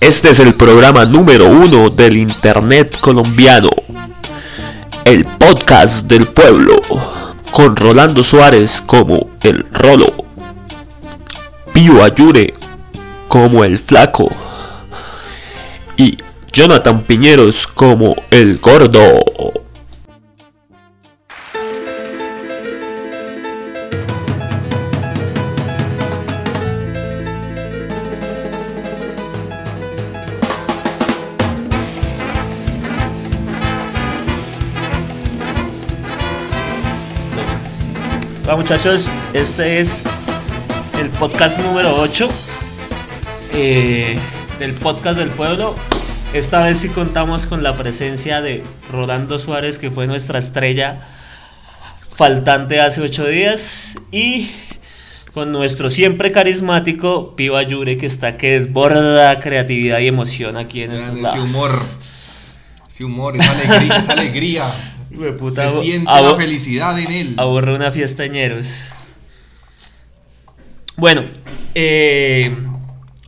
Este es el programa número uno del Internet colombiano. El podcast del pueblo. Con Rolando Suárez como el Rolo. Pío Ayure como el Flaco. Y Jonathan Piñeros como el Gordo. Muchachos, este es el podcast número 8 eh, del podcast del pueblo. Esta vez sí contamos con la presencia de Rolando Suárez, que fue nuestra estrella faltante hace 8 días, y con nuestro siempre carismático Piva Yure, que está que desborda creatividad y emoción aquí en estos lados. humor. Ese humor, esa alegría. esa alegría. Puta, Se siente la felicidad en él. Aburre una fiesta ñeros. Bueno, eh,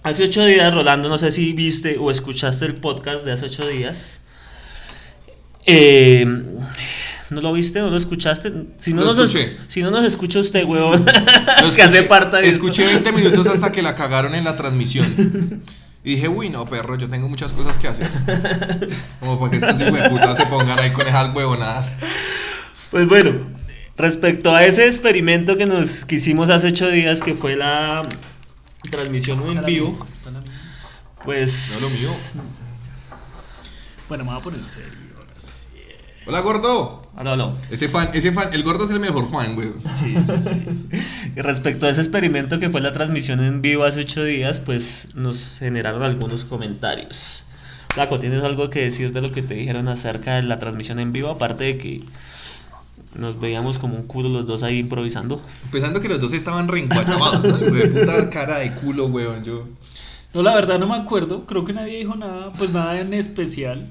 hace ocho días, Rolando, no sé si viste o escuchaste el podcast de hace ocho días. Eh, ¿No lo viste? ¿No lo escuchaste? Si no, Lo nos, escuché. si no nos escucha usted, huevón, que hace escuché- parte de esto. Escuché 20 minutos hasta que la cagaron en la transmisión. Y dije, uy, no, perro, yo tengo muchas cosas que hacer. Como para que estos hijueputas se pongan ahí con esas huevonadas. Pues bueno, respecto a ese experimento que nos que hicimos hace ocho días, que fue la transmisión en vivo, pues... No lo mío. Bueno, me voy a poner serio. ahora sí. Hola, gordo. Ah, no, no. Ese fan, ese fan, el gordo es el mejor fan, güey. Sí, sí, sí. Y respecto a ese experimento que fue la transmisión en vivo hace ocho días, pues nos generaron algunos comentarios. Flaco, ¿tienes algo que decir de lo que te dijeron acerca de la transmisión en vivo? Aparte de que nos veíamos como un culo los dos ahí improvisando. Pensando que los dos estaban reencuachabados, ¿no? Puta cara de culo, weón. Yo. No, la verdad no me acuerdo. Creo que nadie dijo nada, pues nada en especial.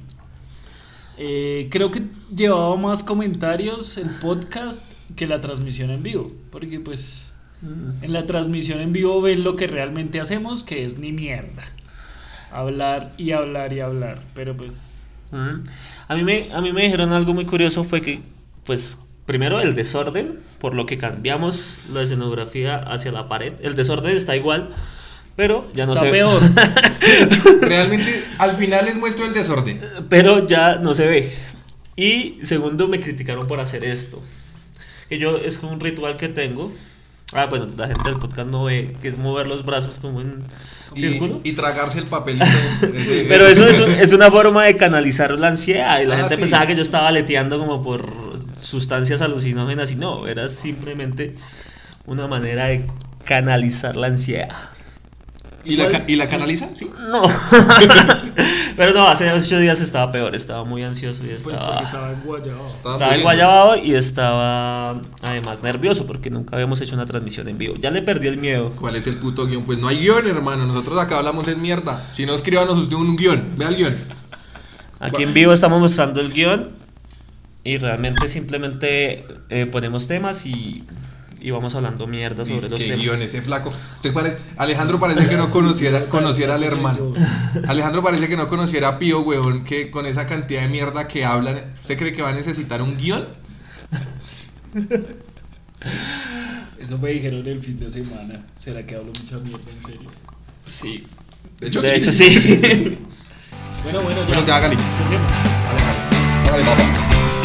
Eh, creo que llevaba más comentarios el podcast que la transmisión en vivo. Porque pues en la transmisión en vivo ven lo que realmente hacemos, que es ni mierda. Hablar y hablar y hablar. Pero pues... A mí, me, a mí me dijeron algo muy curioso, fue que, pues, primero el desorden, por lo que cambiamos la escenografía hacia la pared. El desorden está igual, pero ya no está se peor. Realmente, al final les muestro el desorden. pero ya no se ve. Y segundo, me criticaron por hacer esto. Que yo es como un ritual que tengo. Ah, bueno, la gente del podcast no ve, que es mover los brazos como en Y, círculo. y tragarse el papelito. ese- Pero eso es, un- es una forma de canalizar la ansiedad. Y la Ah, gente sí. pensaba que yo estaba aleteando como por sustancias alucinógenas. Y no, era simplemente una manera de canalizar la ansiedad. ¿Y, la, ¿Y la canaliza? Sí. No. Pero no, hace ocho días estaba peor. Estaba muy ansioso y Pues estaba. porque estaba enguayado. Estaba enguayabado y estaba además nervioso porque nunca habíamos hecho una transmisión en vivo. Ya le perdí el miedo. ¿Cuál es el puto guion? Pues no hay guion, hermano. Nosotros acá hablamos de mierda. Si no, escríbanos usted un guion. Vea el guion. Aquí en vivo estamos mostrando el guion y realmente simplemente eh, ponemos temas y, y vamos hablando mierda sobre los que temas. guion, ese flaco. Usted parece, Alejandro parece que no conociera, conociera al hermano. Alejandro parece que no conociera a Pío, weón, que con esa cantidad de mierda que hablan, ¿usted cree que va a necesitar un guion? Eso me dijeron el fin de semana. ¿Será que hablo mucha mierda en serio? Sí. De hecho, De sí. hecho, sí. Bueno, bueno, ya. Bueno, ya, hágale.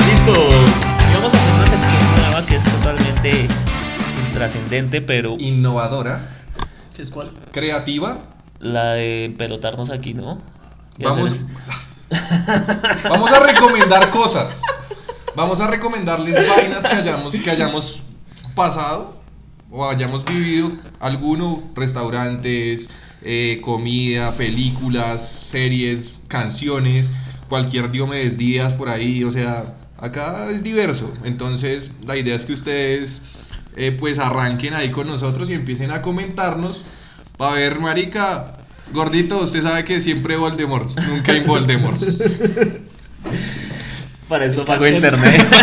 Listo. Y vamos a hacer una sección nueva que es totalmente intrascendente, pero Innovadora, ¿Qué es cuál? creativa. la de pelotarnos aquí, ¿no? Vamos, vamos a recomendar cosas. Vamos a recomendarles vainas que hayamos, que hayamos pasado o hayamos vivido. Alguno, restaurantes, eh, comida, películas, series, canciones, cualquier Diomedes Díaz por ahí. O sea, acá es diverso. Entonces, la idea es que ustedes eh, pues arranquen ahí con nosotros y empiecen a comentarnos. Para ver, marica, gordito, usted sabe que siempre Voldemort, nunca hay Voldemort. Para esto pago internet.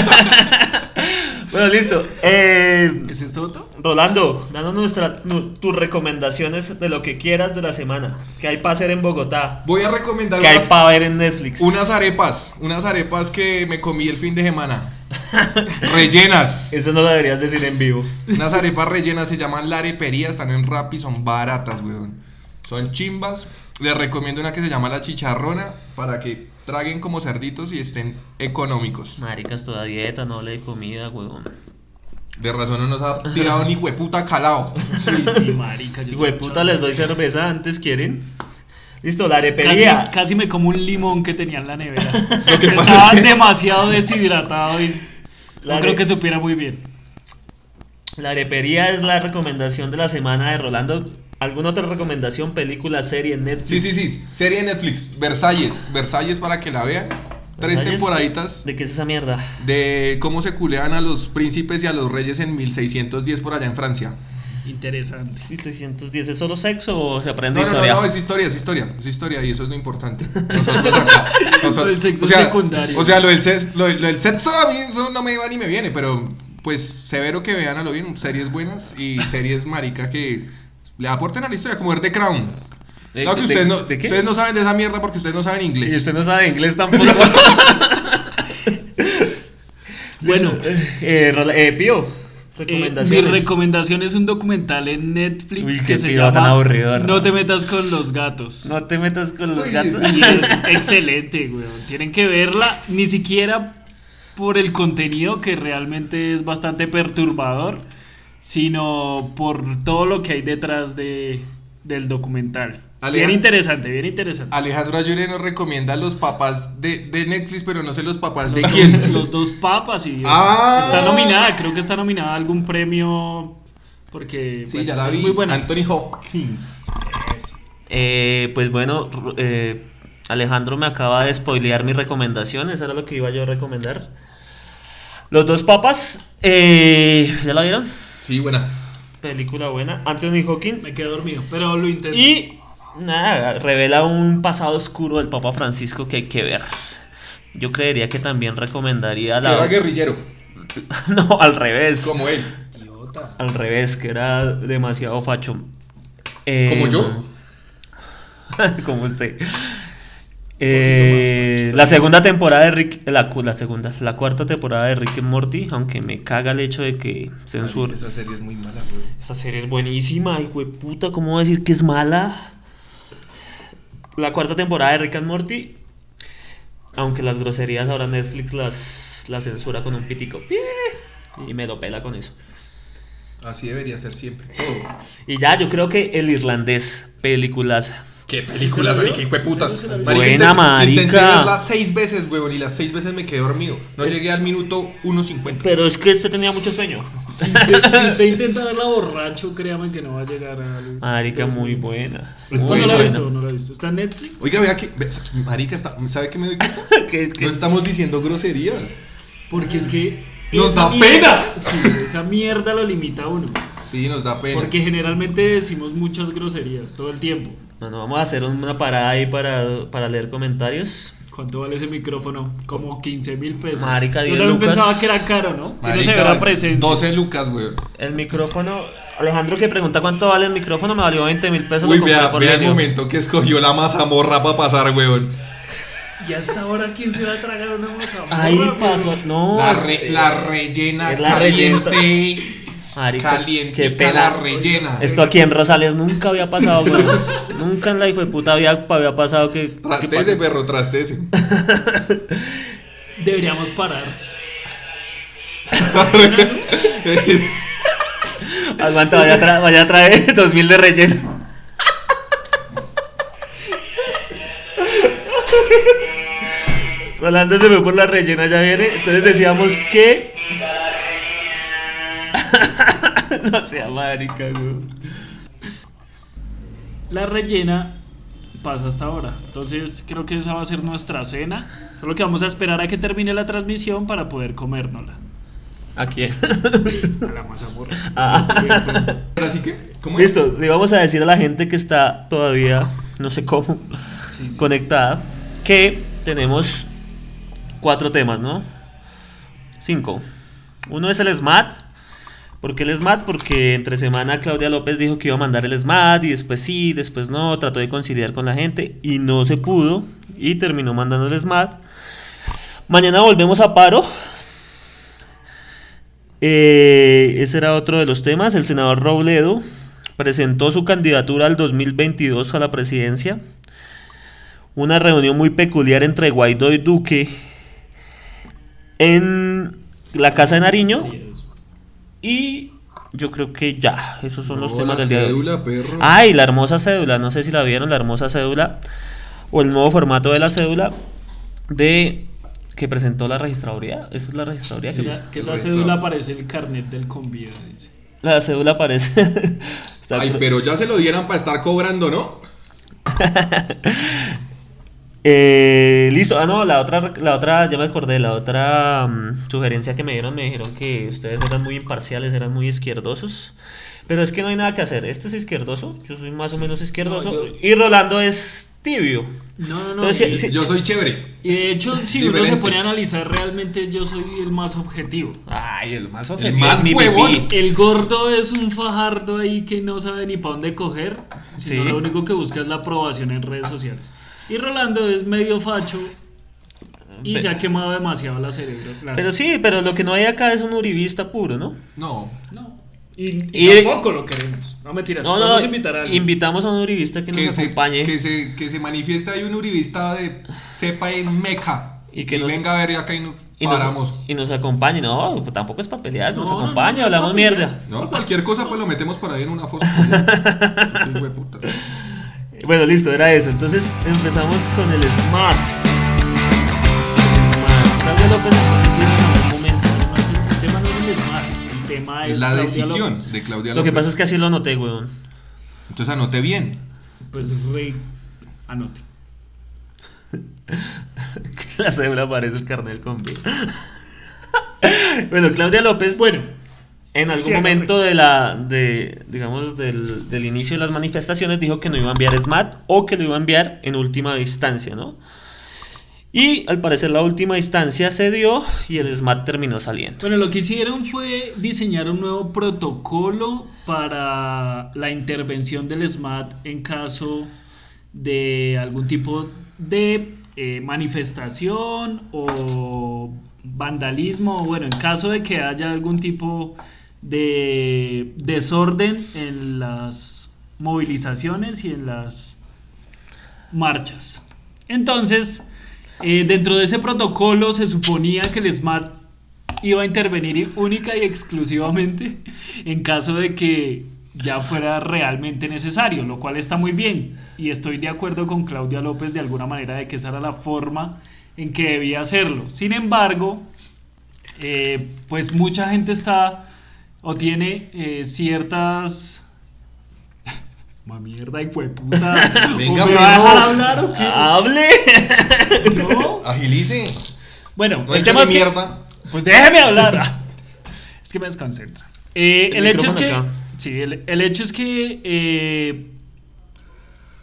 Bueno, listo. Eh, ¿Es esto otro? Rolando, danos nuestra, nu- tus recomendaciones de lo que quieras de la semana. ¿Qué hay para hacer en Bogotá? Voy a recomendar ¿Qué hay unas, para ver en Netflix? unas arepas. Unas arepas que me comí el fin de semana. rellenas. Eso no lo deberías decir en vivo. Unas arepas rellenas se llaman la arepería, están en Rappi, son baratas, weón. Son chimbas. Les recomiendo una que se llama la chicharrona para que traguen como cerditos y estén económicos. Maricas, toda dieta, no hable de comida, huevón. De razón no nos ha tirado ni hueputa calao. Sí, sí, marica. yo Hijo de tengo puta, mucha les doy cerveza antes, ¿quieren? Listo, la Casi, arepería. casi me como un limón que tenía en la nevera. Lo que pasa Estaba es que- demasiado deshidratado y La no creo que supiera muy bien. La arepería es la recomendación de la semana de Rolando. ¿Alguna otra recomendación? Película, serie, Netflix. Sí, sí, sí. Serie de Netflix. Versalles. Versalles para que la vean. Tres temporaditas ¿De qué es esa mierda? de cómo se culean a los príncipes y a los reyes en 1610 por allá en Francia. Interesante. 1610, ¿es solo sexo o se aprende No, no, no, historia? no, es historia, es historia, es historia y eso es lo importante. Nosotros acá, nosotros- El sexo o sea, secundario. O sea, lo del, ses- lo, del- lo del sexo a mí eso no me va ni me viene, pero pues severo que vean a lo bien, series buenas y series marica que le aporten a la historia, como ver The Crown. ¿De- Claro que de- ustedes, no, de qué? ustedes no saben de esa mierda porque ustedes no saben Y inglés. usted no sabe inglés tampoco. bueno, eh, Rola- eh, Pío, Eh, mi recomendación es un documental en Netflix Uy, que se piro tan llama aburrido, No ¿no? te metas con los gatos. no te metas con los Uy, gatos. Y es excelente, weón. Tienen que verla, ni siquiera por el contenido que realmente es bastante perturbador, sino por todo lo que hay detrás de, del documental. Alejandro- Bien interesante, bien interesante. Alejandro Ayure nos recomienda los papás de, de Netflix, pero no sé los papás de Los- quién. Los dos papas y Ah. está nominada, creo que está nominada a algún premio porque Sí, bueno, ya la es vi. muy buena. Anthony Hopkins. Eh, pues bueno, eh, Alejandro me acaba de spoilear mi recomendación, eso era lo que iba yo a recomendar. Los dos papas, eh, ¿ya la vieron? Sí, buena. Película buena. Anthony Hawkins. Me quedé dormido, pero lo intenté. Y nada, revela un pasado oscuro del Papa Francisco que hay que ver. Yo creería que también recomendaría Que Era la... guerrillero, no, al revés. como él. Idiota. Al revés, que era demasiado facho. Eh, ¿Como yo? como usted. Eh, la segunda temporada de Rick, la, cu- la segunda, la cuarta temporada de Rick and Morty, aunque me caga el hecho de que censura. Esa serie es muy mala, güey. Esa serie es buenísima, hijo de puta, ¿cómo voy a decir que es mala? La cuarta temporada de Rick and Morty, aunque las groserías ahora Netflix las, las censura con un pitico. Y me lo pela con eso. Así debería ser siempre. Todo. Y ya, yo creo que el irlandés, películas. ¿Qué películas, ¿Se la vio? qué putas? ¿Se la vio? Buena, intenté- marica. Intenté verla seis veces, weón, y las seis veces me quedé dormido. No Es- llegué al minuto 1.50. Pero es que usted tenía mucho sueño. Si usted, si usted intenta verla borracho, créame que no va a llegar a. Marica, muy buena. Muy no la he buena. visto, no la he visto. ¿Está en Netflix? Oiga, vea que. Marica, está, ¿sabe qué me doy cuenta? Que- que- No estamos diciendo groserías. Porque es que. Nos da mierda- pena. Sí, esa mierda lo limita a uno. Sí, nos da pena. Porque generalmente decimos muchas groserías todo el tiempo. Bueno, vamos a hacer una parada ahí para, para leer comentarios. ¿Cuánto vale ese micrófono? Como 15 mil pesos. Marica, Yo 10 también lucas. pensaba que era caro, ¿no? Marica, severa presencia. 12 lucas, weón. El micrófono. Alejandro que pregunta cuánto vale el micrófono, me valió 20 mil pesos. Uy, lo vea, por vea el momento que escogió la mazamorra para pasar, weón. Y hasta ahora, ¿quién se va a tragar una mazamorra? Ahí pasó. No, la, re- la rellena es la caliente. Marica, qué pena. la rellena. Esto aquí en Rosales nunca había pasado, güey. nunca en la hijo de puta había, había pasado que. que Trastese, pase. perro, trastese. Deberíamos parar. Aguanta, vaya a, tra- vaya a traer 2000 de relleno. Rolando se fue por la rellena, ya viene. Entonces decíamos que. No sea marica, güey. La rellena pasa hasta ahora. Entonces creo que esa va a ser nuestra cena. Solo que vamos a esperar a que termine la transmisión para poder comérnosla. ¿A quién? A la mazamorra. Ah. Así que, ¿cómo es? Listo, le vamos a decir a la gente que está todavía, no sé cómo, Sí, sí. conectada, que tenemos cuatro temas, ¿no? Cinco. Uno es el SMAT. ¿Por qué el SMAT? Porque entre semana Claudia López dijo que iba a mandar el SMAT y después sí, después no, trató de conciliar con la gente y no se pudo y terminó mandando el SMAT. Mañana volvemos a paro. Eh, ese era otro de los temas. El senador Robledo presentó su candidatura al 2022 a la presidencia. Una reunión muy peculiar entre Guaidó y Duque en la Casa de Nariño. Y yo creo que ya, esos son los temas la del día de hoy. cédula, perro. Ay, la hermosa cédula, no sé si la vieron, la hermosa cédula o el nuevo formato de la cédula de que presentó la registraduría. Esa es la registraduría. Que que- esa, que esa resto. cédula parece el carnet del convido. dice. La cédula parece. Ay, pero ya se lo dieran para estar cobrando, ¿no? Eh, listo, ah no, la otra, la otra, ya me acordé, la otra mm, sugerencia que me dieron, me dijeron que ustedes eran muy imparciales, eran muy izquierdosos, pero es que no hay nada que hacer, este es izquierdoso, yo soy más o menos izquierdoso, No, yo- y Rolando es tibio. No, no, no. Entonces, sí. Yo soy chévere. y de hecho, si uno Diferente. se pone a analizar, realmente yo soy el más objetivo. Ay, el más El objetivo más es mi huevón. El gordo es un fajardo ahí que no sabe ni para dónde coger, sino Sí. lo único que busca es la aprobación en redes sociales. Y Rolando es medio facho y se ha quemado demasiado la cerebro. las- Pero sí, pero lo que no hay acá es un uribista puro, ¿no? No. No. Y, y Y- tampoco lo queremos. No mentiras. No, vamos no, a invitar a alguien. invitamos a un uribista que nos Que se, acompañe. que, se, que se manifiesta ahí un uribista de cepa en Meca. Y que nos- venga a ver acá y nos y nos, paramos. y nos acompañe, no, pues tampoco es para pelear, nos No, no, no, no hablamos mierda. No, cualquier cosa pues lo metemos por ahí en una foto. Bueno, listo, era eso. Entonces empezamos con el Smart. Smart. Claudia López tiene en algún momento. No, el tema no es el Smart, el tema es la Claudia decisión López. de Claudia Lo que López. pasa es que así lo anoté, weón. Entonces anoté bien. Pues rey, anote. La cebra parece el carnel con B. bueno, Claudia López, Bueno, en algún Sí, momento de la, de, digamos, del, del inicio de las manifestaciones dijo que no iba a enviar SMAT o que lo iba a enviar en última instancia, ¿no? Y al parecer la última instancia se dio y el SMAT terminó saliendo. Bueno, lo que hicieron fue diseñar un nuevo protocolo para la intervención del SMAT en caso de algún tipo de eh, manifestación o vandalismo, o bueno, en caso de que haya algún tipo de desorden en las movilizaciones y en las marchas. Entonces, eh, dentro de ese protocolo se suponía que el SMAT iba a intervenir única y exclusivamente en caso de que ya fuera realmente necesario, lo cual está muy bien. Y estoy de acuerdo con Claudia López de alguna manera de que esa era la forma en que debía hacerlo. Sin embargo, eh, pues mucha gente está o tiene eh, ciertas... Ma mierda, hijo de puta. Venga, ¿O me va a dejar hablar o qué? ¡Hable! ¿No? Agilice. Bueno, No el tema es que... mierda. Pues déjeme hablar. Es que me desconcentra. Eh, El el, hecho es que. acá. Sí, el, el hecho es que. eh,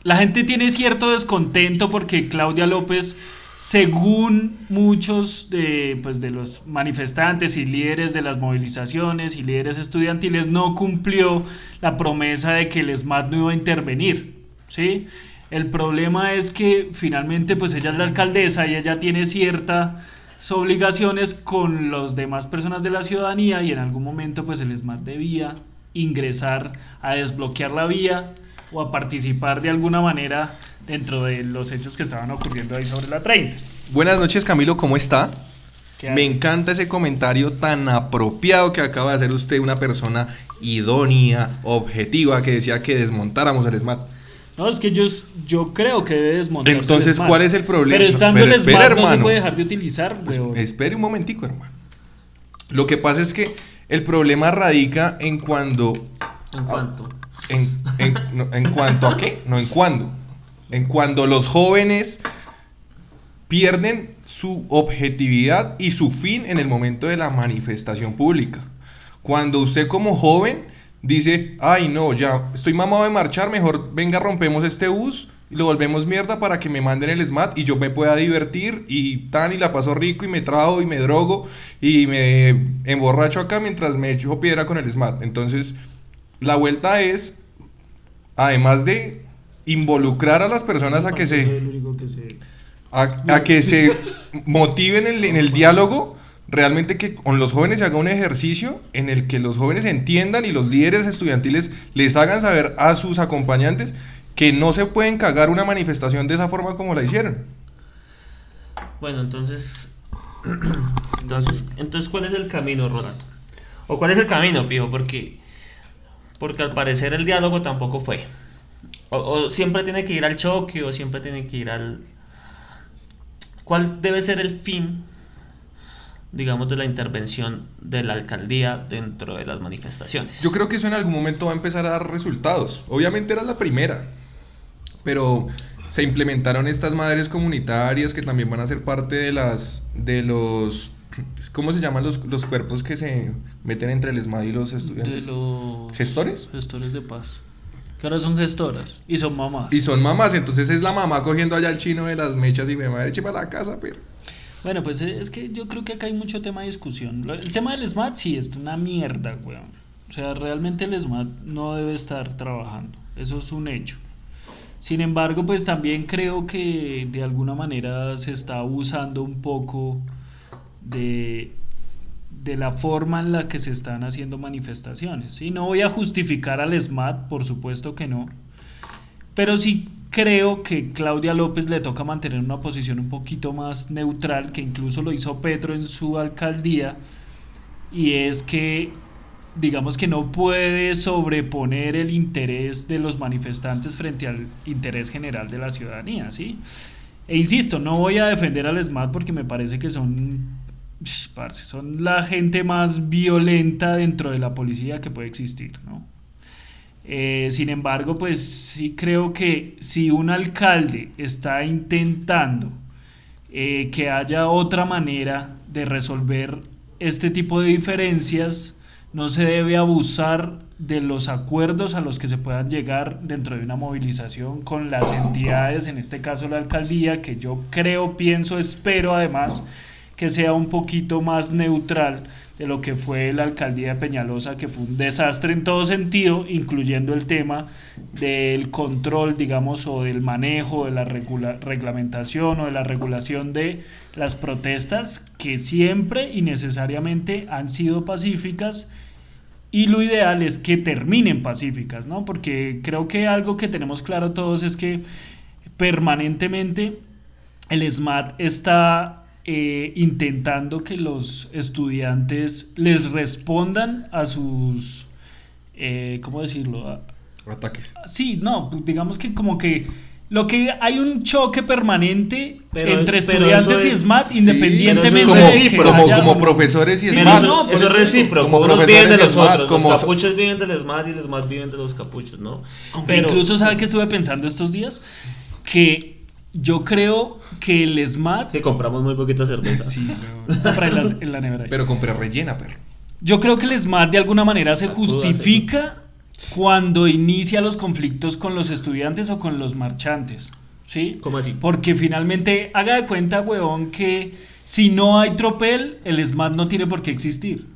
la gente tiene cierto descontento porque Claudia López, según muchos de, pues, de los manifestantes y líderes de las movilizaciones y líderes estudiantiles, no cumplió la promesa de que el SMAT no iba a intervenir. ¿sí? El problema es que finalmente pues ella es la alcaldesa y ella tiene ciertas obligaciones con las demás personas de la ciudadanía y en algún momento pues el SMAT debía ingresar a desbloquear la vía o a participar de alguna manera dentro de los hechos que estaban ocurriendo ahí sobre la 30. Buenas noches, Camilo, ¿cómo está? ¿Qué Me encanta ese comentario tan apropiado que acaba de hacer usted, una persona idónea, objetiva, que decía que desmontáramos el SMAT. No, es que yo, yo creo que debe desmontarse el Entonces, SMAT. ¿cuál es el problema? Pero estando Pero el espera, SMAT no se hermano. puede dejar de utilizar, Pues, weón. espere un momentico, hermano. Lo que pasa es que el problema radica en cuando... ¿En cuánto? En, en- no, ¿en cuanto a qué? No, en cuándo. En cuando los jóvenes pierden su objetividad y su fin en el momento de la manifestación pública. Cuando usted como joven dice, ay no, ya estoy mamado de marchar, mejor venga, rompemos este bus y lo volvemos mierda para que me manden el SMAT y yo me pueda divertir y tan y la paso rico y me trago y me drogo y me emborracho acá mientras me echo piedra con el SMAT. Entonces, la vuelta es, además de involucrar a las personas a que se, que a, a que se motiven en el, en el diálogo, realmente que con los jóvenes se haga un ejercicio en el que los jóvenes entiendan y los líderes estudiantiles les hagan saber a sus acompañantes que no se pueden cagar una manifestación de esa forma como la hicieron. Bueno, entonces. entonces, entonces, ¿cuál es el camino, Ronato? ¿O cuál es el camino, Pijo? Porque. Porque al parecer el diálogo tampoco fue. O, o siempre tiene que ir al choque, o siempre tiene que ir al. ¿Cuál debe ser el fin, digamos, de la intervención de la alcaldía dentro de las manifestaciones? Yo creo que eso en algún momento va a empezar a dar resultados. Obviamente era la primera, pero se implementaron estas madres comunitarias que también van a ser parte de las de los ¿cómo se llaman los, los cuerpos que se meten entre el ESMAD y los de estudiantes? los ¿Gestores? gestores de paz. Que ahora son gestoras y son mamás. Y son mamás, entonces es la mamá cogiendo allá al chino de las mechas y me madre eche para la casa, pero Bueno, pues eh, es que yo creo que acá hay mucho tema de discusión. El tema del SMAT sí es una mierda, weón. O sea, realmente el SMAT no debe estar trabajando. Eso es un hecho. Sin embargo, pues también creo que de alguna manera se está abusando un poco de, de la forma en la que se están haciendo manifestaciones. Y no voy a justificar al SMAT, por supuesto que no. Pero sí creo que Claudia López le toca mantener una posición un poquito más neutral, que incluso lo hizo Petro en su alcaldía, y es que digamos que no puede sobreponer el interés de los manifestantes frente al interés general de la ciudadanía, ¿sí? E insisto, no voy a defender al SMAT porque me parece que son, son la gente más violenta dentro de la policía que puede existir, ¿no? Eh, sin embargo, pues sí creo que si un alcalde está intentando eh, que haya otra manera de resolver este tipo de diferencias, no se debe abusar de los acuerdos a los que se puedan llegar dentro de una movilización con las entidades, en este caso la alcaldía, que yo creo, pienso, espero además que sea un poquito más neutral de lo que fue la alcaldía de Peñalosa, que fue un desastre en todo sentido, incluyendo el tema del control, digamos, o del manejo, de la reglamentación o de la regulación de las protestas, que siempre y necesariamente han sido pacíficas. Y lo ideal es que terminen pacíficas, ¿no? Porque creo que algo que tenemos claro todos es que permanentemente el SMAT está eh, intentando que los estudiantes les respondan a sus, eh, ¿cómo decirlo? A- ataques. sí, no, digamos que como que lo que hay un choque permanente Pero- entre pero estudiantes eso y es- SMAT sí, independientemente pero eso Como, es de que como, haya como profesores y SMAT. no, eso, por eso es recíproco. como Unos profesores viven de los SMAT, otros. como- Los capuchos viven del SMAT y el SMAT viven de los capuchos, ¿no? Aunque Pero- incluso, ¿sabe que estuve pensando estos días? Que yo creo que el SMAT... Que compramos muy poquita cerveza. Sí, en la, en la nevera. Pero compré rellena, perro. Yo creo que el SMAT de alguna manera se La cruda, justifica cuando inicia los conflictos con los estudiantes o con los marchantes. ¿Sí? ¿Cómo así? Porque finalmente, haga de cuenta, huevón, que si no hay tropel, el SMAT no tiene por qué existir.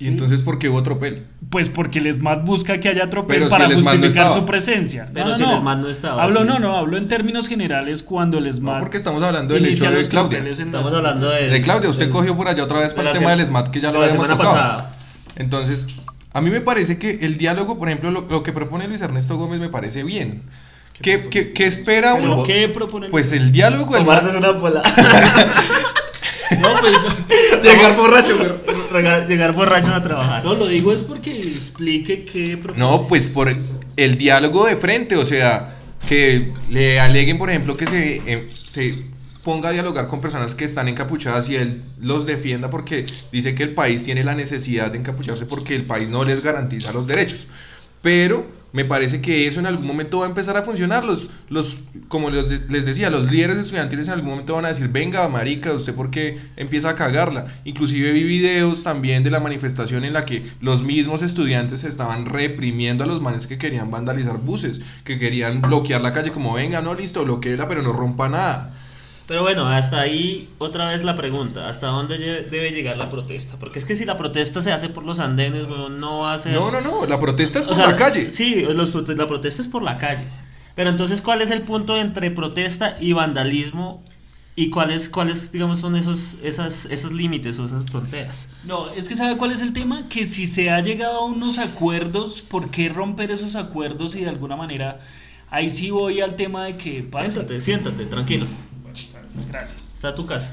Y entonces, ¿por qué hubo tropel? Pues porque el SMAT busca que haya tropel Pero si para el SMAT no justificar su presencia. Pero si el SMAT no estaba, Hablo, sí. no, no, hablo en términos generales cuando el SMAT. No, porque estamos hablando del hecho de Claudia. Estamos hablando de... De Claudia, usted cogió por allá otra vez para el tema del SMAT que ya lo habíamos semana tocado. pasada. Entonces, a mí me parece que el diálogo, por ejemplo, lo, lo que propone Luis Ernesto Gómez me parece bien. ¿Qué, qué- qué espera ¿Pero uno? qué propone? Pues el diálogo, Tomarse una pola. No, pues, llegar borracho, rega- llegar borracho a trabajar. no, lo digo es porque explique qué. No, pues por el, el diálogo de frente, o sea, que le aleguen, por ejemplo, que se, eh, se ponga a dialogar con personas que están encapuchadas y él los defienda porque dice que el país tiene la necesidad de encapucharse porque el país no les garantiza los derechos. Pero me parece que eso en algún momento va a empezar a funcionar. Los, los, como les, decía, los líderes estudiantiles en algún momento van a decir, venga, marica, ¿usted por qué empieza a cagarla? Inclusive vi videos también de la manifestación en la que los mismos estudiantes estaban reprimiendo a los manes que querían vandalizar buses, que querían bloquear la calle como, venga, no, listo, bloqueela, pero no rompa nada. Pero bueno, hasta ahí otra vez la pregunta, ¿hasta dónde debe llegar la protesta? Porque es que si la protesta se hace por los andenes, weón, no va a ser... No, no, no, la protesta es O por sea, la calle. Sí, los la protesta es por la calle. Pero entonces, ¿cuál es el punto entre protesta y vandalismo? ¿Y cuáles, cuáles digamos, son esos, esas, esos límites o esas fronteras? No, es que ¿sabe cuál es el tema? Que si se ha llegado a unos acuerdos, ¿por qué romper esos acuerdos y de alguna manera... Ahí sí voy al tema de que... parce, Siéntate, siéntate, tranquilo. Gracias. Está tu casa.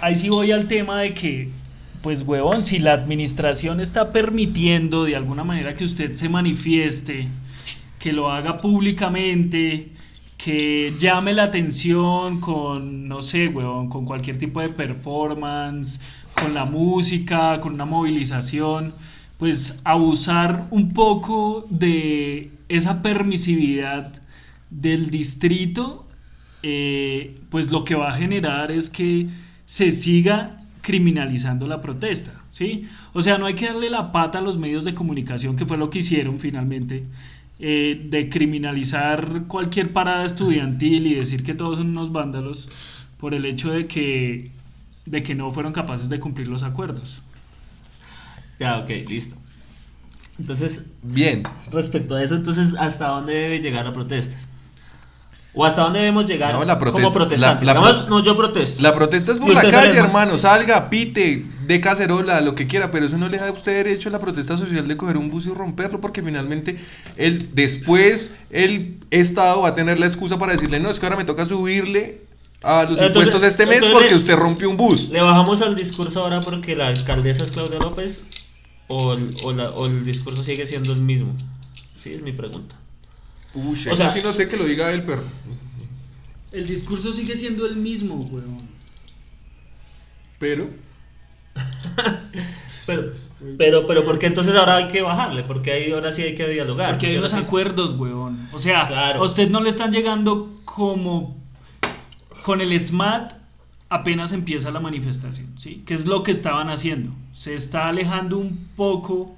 ahí sí voy al tema de que, pues huevón, si la administración está permitiendo de alguna manera que usted se manifieste, que lo haga públicamente, que llame la atención con, no sé, huevón, con cualquier tipo de performance, con la música, con una movilización, pues abusar un poco de esa permisividad del distrito eh, pues lo que va a generar es que se siga criminalizando la protesta, ¿sí? O sea, no hay que darle la pata a los medios de comunicación, que fue lo que hicieron finalmente, eh, de criminalizar cualquier parada estudiantil y decir que todos son unos vándalos por el hecho de que, de que no fueron capaces de cumplir los acuerdos. Ya, ok, listo. Entonces, Bien, respecto a eso, entonces, ¿hasta dónde debe llegar la protesta? ¿O hasta dónde debemos llegar No, la protesta- como protestantes? la- la Digamos, pro- no, yo protesto. la protesta es por Y la calle, sale- hermano. Salga, pite, de cacerola, lo que quiera, pero eso no le da a usted derecho a la protesta social de coger un bus y romperlo, porque finalmente el, después el Estado va a tener la excusa para decirle, no, es que ahora me toca subirle a los Entonces- impuestos de este mes entonces- porque usted rompió un bus. ¿Le bajamos al discurso ahora porque la alcaldesa es Claudia López? ¿O el, o la- o el discurso sigue siendo el mismo? Sí, es mi pregunta. Uy, O eso sea- sí no sé que lo diga él, pero... El discurso sigue siendo el mismo, huevón. Pero... Pero, pero, pero, ¿por qué entonces ahora hay que bajarle? Porque ahí ahora sí hay que dialogar. Porque hay unos sí- acuerdos, huevón. O sea, Claro. a usted no le están llegando como con el SMAT apenas empieza la manifestación, ¿sí? Que es lo que estaban haciendo. Se está alejando un poco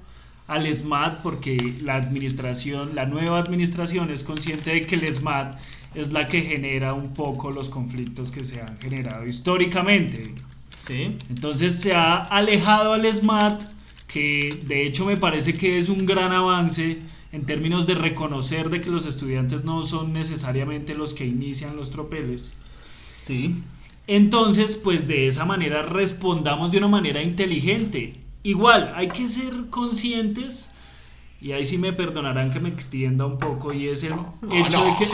al SMAT porque la administración, la nueva administración es consciente de que el SMAT es la que genera un poco los conflictos que se han generado históricamente. Sí. Entonces se ha alejado al SMAT, que de hecho me parece que es un gran avance en términos de reconocer de que los estudiantes no son necesariamente los que inician los tropeles. Sí. Entonces, pues de esa manera respondamos de una manera inteligente. Igual, hay que ser conscientes, y ahí sí me perdonarán que me extienda un poco, y es el hecho de que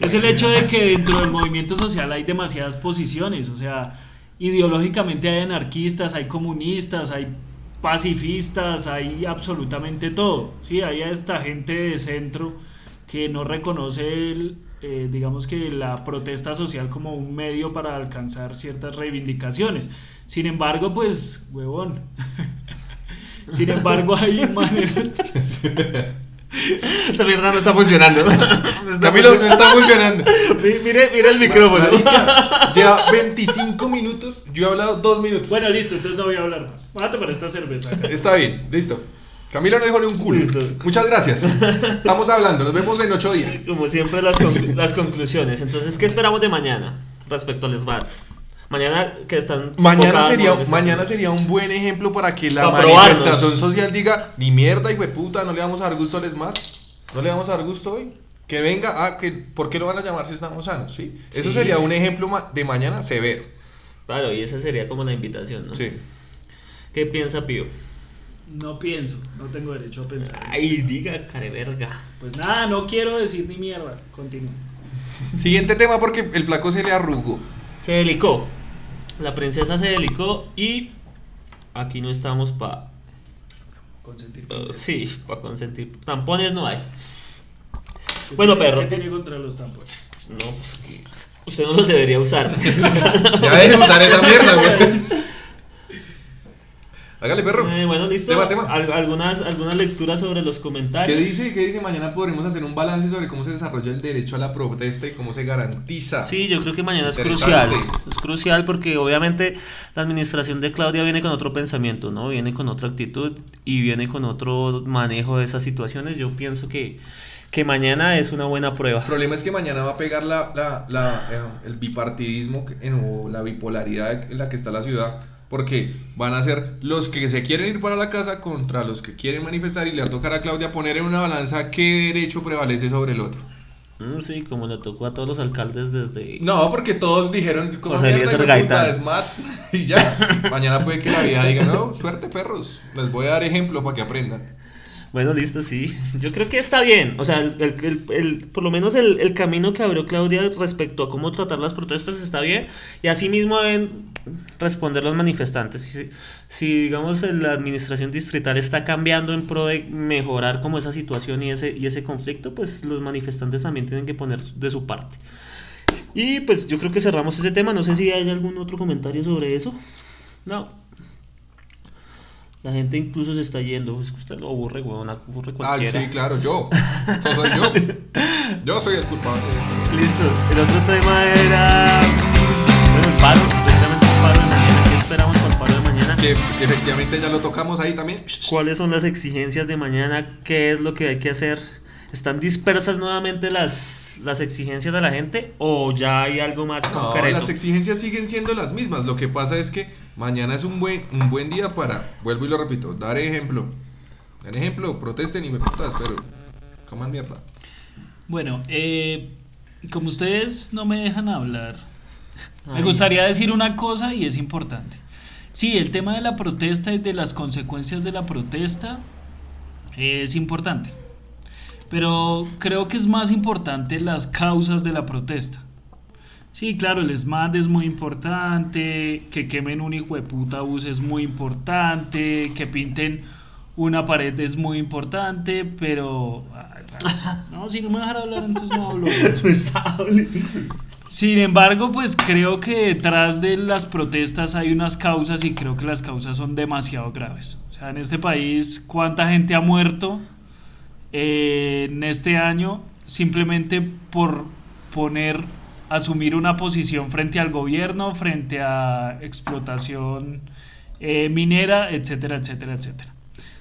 es el hecho de que dentro del movimiento social hay demasiadas posiciones, o sea, ideológicamente hay anarquistas, hay comunistas, hay pacifistas, hay absolutamente todo, ¿sí? Hay esta gente de centro que no reconoce, el, eh, digamos que la protesta social como un medio para alcanzar ciertas reivindicaciones. Sin embargo, pues, huevón. Sin embargo, hay maneras... Esta mierda no está funcionando. Camilo, no está funcionando. Mi- Mire, mire el micrófono. Marica, lleva 25 minutos, yo he hablado 2 minutos. Bueno, listo, entonces no voy a hablar más. Voy a tomar esta cerveza. acá. Está bien, listo. Camilo no dijo ni un culo. Listo. Muchas gracias. Estamos hablando, nos vemos en 8 días. Como siempre, las, conclu- las conclusiones. Entonces, ¿qué esperamos de mañana respecto al SBAT? Mañana que están. Mañana sería, mañana sería un buen ejemplo para que la Para probarnos. manifestación social diga, ni mierda, hijo de puta, no le vamos a dar gusto al SMAT. No le vamos a dar gusto hoy. Que venga, ah, que, ¿por qué lo van a llamar si estamos sanos? ¿sí? Eso sería un ejemplo de mañana severo. Claro, y esa sería como la invitación, ¿no? Sí. ¿Qué piensa Pío? No pienso, no tengo derecho a pensar. Ay, diga, careverga. Pues nada, no quiero decir ni mierda. Continúo. Siguiente tema porque el flaco se le arrugó. Se delicó. La princesa se delicó y aquí no estamos para. Consentir. princesas. sí, para consentir. Tampones no hay. Bueno, perro. ¿Qué tiene contra los tampones? No, pues que usted no los debería usar. Ya deje de usar esa mierda, güey. Hágale, perro. Eh, bueno, listo. Tema, tema. Al- algunas, algunas lecturas sobre los comentarios. ¿Qué dice? ¿Qué dice? Mañana podremos hacer un balance sobre cómo se desarrolla el derecho a la protesta y cómo se garantiza. Sí, yo creo que mañana es crucial. Es crucial porque obviamente la administración de Claudia viene con otro pensamiento, ¿no? Viene con otra actitud y viene con otro manejo de esas situaciones. Yo pienso que, que mañana es una buena prueba. El problema es que mañana va a pegar la, la, la, eh, el bipartidismo en- o la bipolaridad en la que está la ciudad. Porque van a ser los que se quieren ir para la casa contra los que quieren manifestar y le va a tocar a Claudia poner en una balanza qué derecho prevalece sobre el otro. Mm, sí, como le tocó a todos los alcaldes desde... No, porque todos dijeron como mierda, es mat", y ya. Mañana puede que la vieja diga, no, suerte perros, les voy a dar ejemplo para que aprendan. Bueno, listo, sí. Yo creo que está bien. O sea, el, el- el- por lo menos el camino que abrió Claudia respecto a cómo tratar las protestas está bien. Y así mismo deben responder los manifestantes. Si, si, digamos, la administración distrital está cambiando en pro de mejorar como esa situación y ese, y ese conflicto, pues los manifestantes también tienen que poner de su parte. Y pues yo creo que cerramos ese tema. No sé si hay algún otro comentario sobre eso. No. La gente incluso se está yendo. Es que usted lo aburre, weón. Aburre Ah, cualquiera. sí, claro, yo. Yo soy yo. Yo soy el culpable. Listo. El otro tema era. Bueno, el paro. Precisamente el paro de mañana. ¿Qué esperamos para el paro de mañana? Que efectivamente ya lo tocamos ahí también. ¿Cuáles son las exigencias de mañana? ¿Qué es lo que hay que hacer? ¿Están dispersas nuevamente las, las exigencias de la gente? ¿O ya hay algo más No, concreto? las exigencias siguen siendo las mismas. Lo que pasa es que mañana es un buen, un buen día para, vuelvo y lo repito, dar ejemplo. Dar ejemplo, protesten y me putas, pero coman mierda. Bueno, eh, como ustedes no me dejan hablar, me gustaría decir una cosa y es importante. Sí, el tema de la protesta y de las consecuencias de la protesta es importante. Pero creo que es más importante las causas de la protesta. Sí, claro, el SMAT es muy importante, que quemen un hijo de puta bus es muy importante, que pinten una pared es muy importante, pero... no, si no me dejan hablar, entonces no hablo. Sin embargo, pues creo que detrás de las protestas hay unas causas y creo que las causas son demasiado graves. O sea, en este país, ¿cuánta gente ha muerto eh, en este año simplemente por poner, asumir una posición frente al gobierno, frente a explotación eh, minera, etcétera, etcétera, etcétera?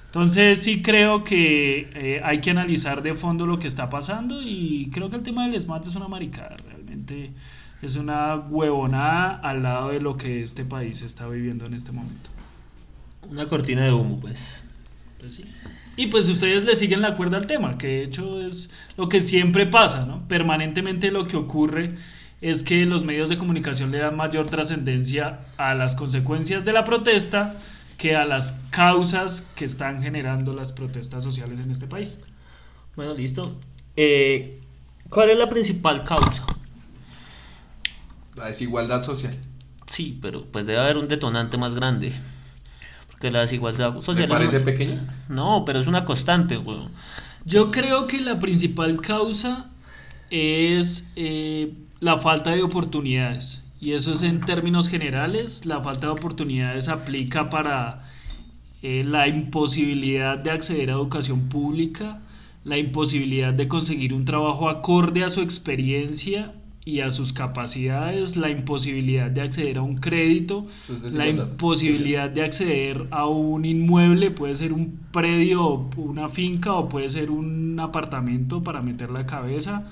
Entonces sí creo que eh, hay que analizar de fondo lo que está pasando y creo que el tema del SMAT es una maricada, realmente es una huevonada al lado de lo que este país está viviendo en este momento. Una cortina de humo, pues. Pues sí. Y pues ustedes le siguen la cuerda al tema, que de hecho es lo que siempre pasa, ¿no? Permanentemente lo que ocurre es que los medios de comunicación le dan mayor trascendencia a las consecuencias de la protesta que a las causas que están generando las protestas sociales en este país. Bueno, listo. Eh, ¿Cuál es la principal causa? La desigualdad social. Sí, pero pues debe haber un detonante más grande. Porque la desigualdad ¿Te social es parece una- pequeña? No, pero es una constante, weón. Yo creo que la principal causa es eh, la falta de oportunidades. Y eso es en términos generales. La falta de oportunidades aplica para eh, la imposibilidad de acceder a educación pública, la imposibilidad de conseguir un trabajo acorde a su experiencia y a sus capacidades, la imposibilidad de acceder a un crédito, la imposibilidad de acceder a un inmueble, puede ser un predio, una finca o puede ser un apartamento para meter la cabeza.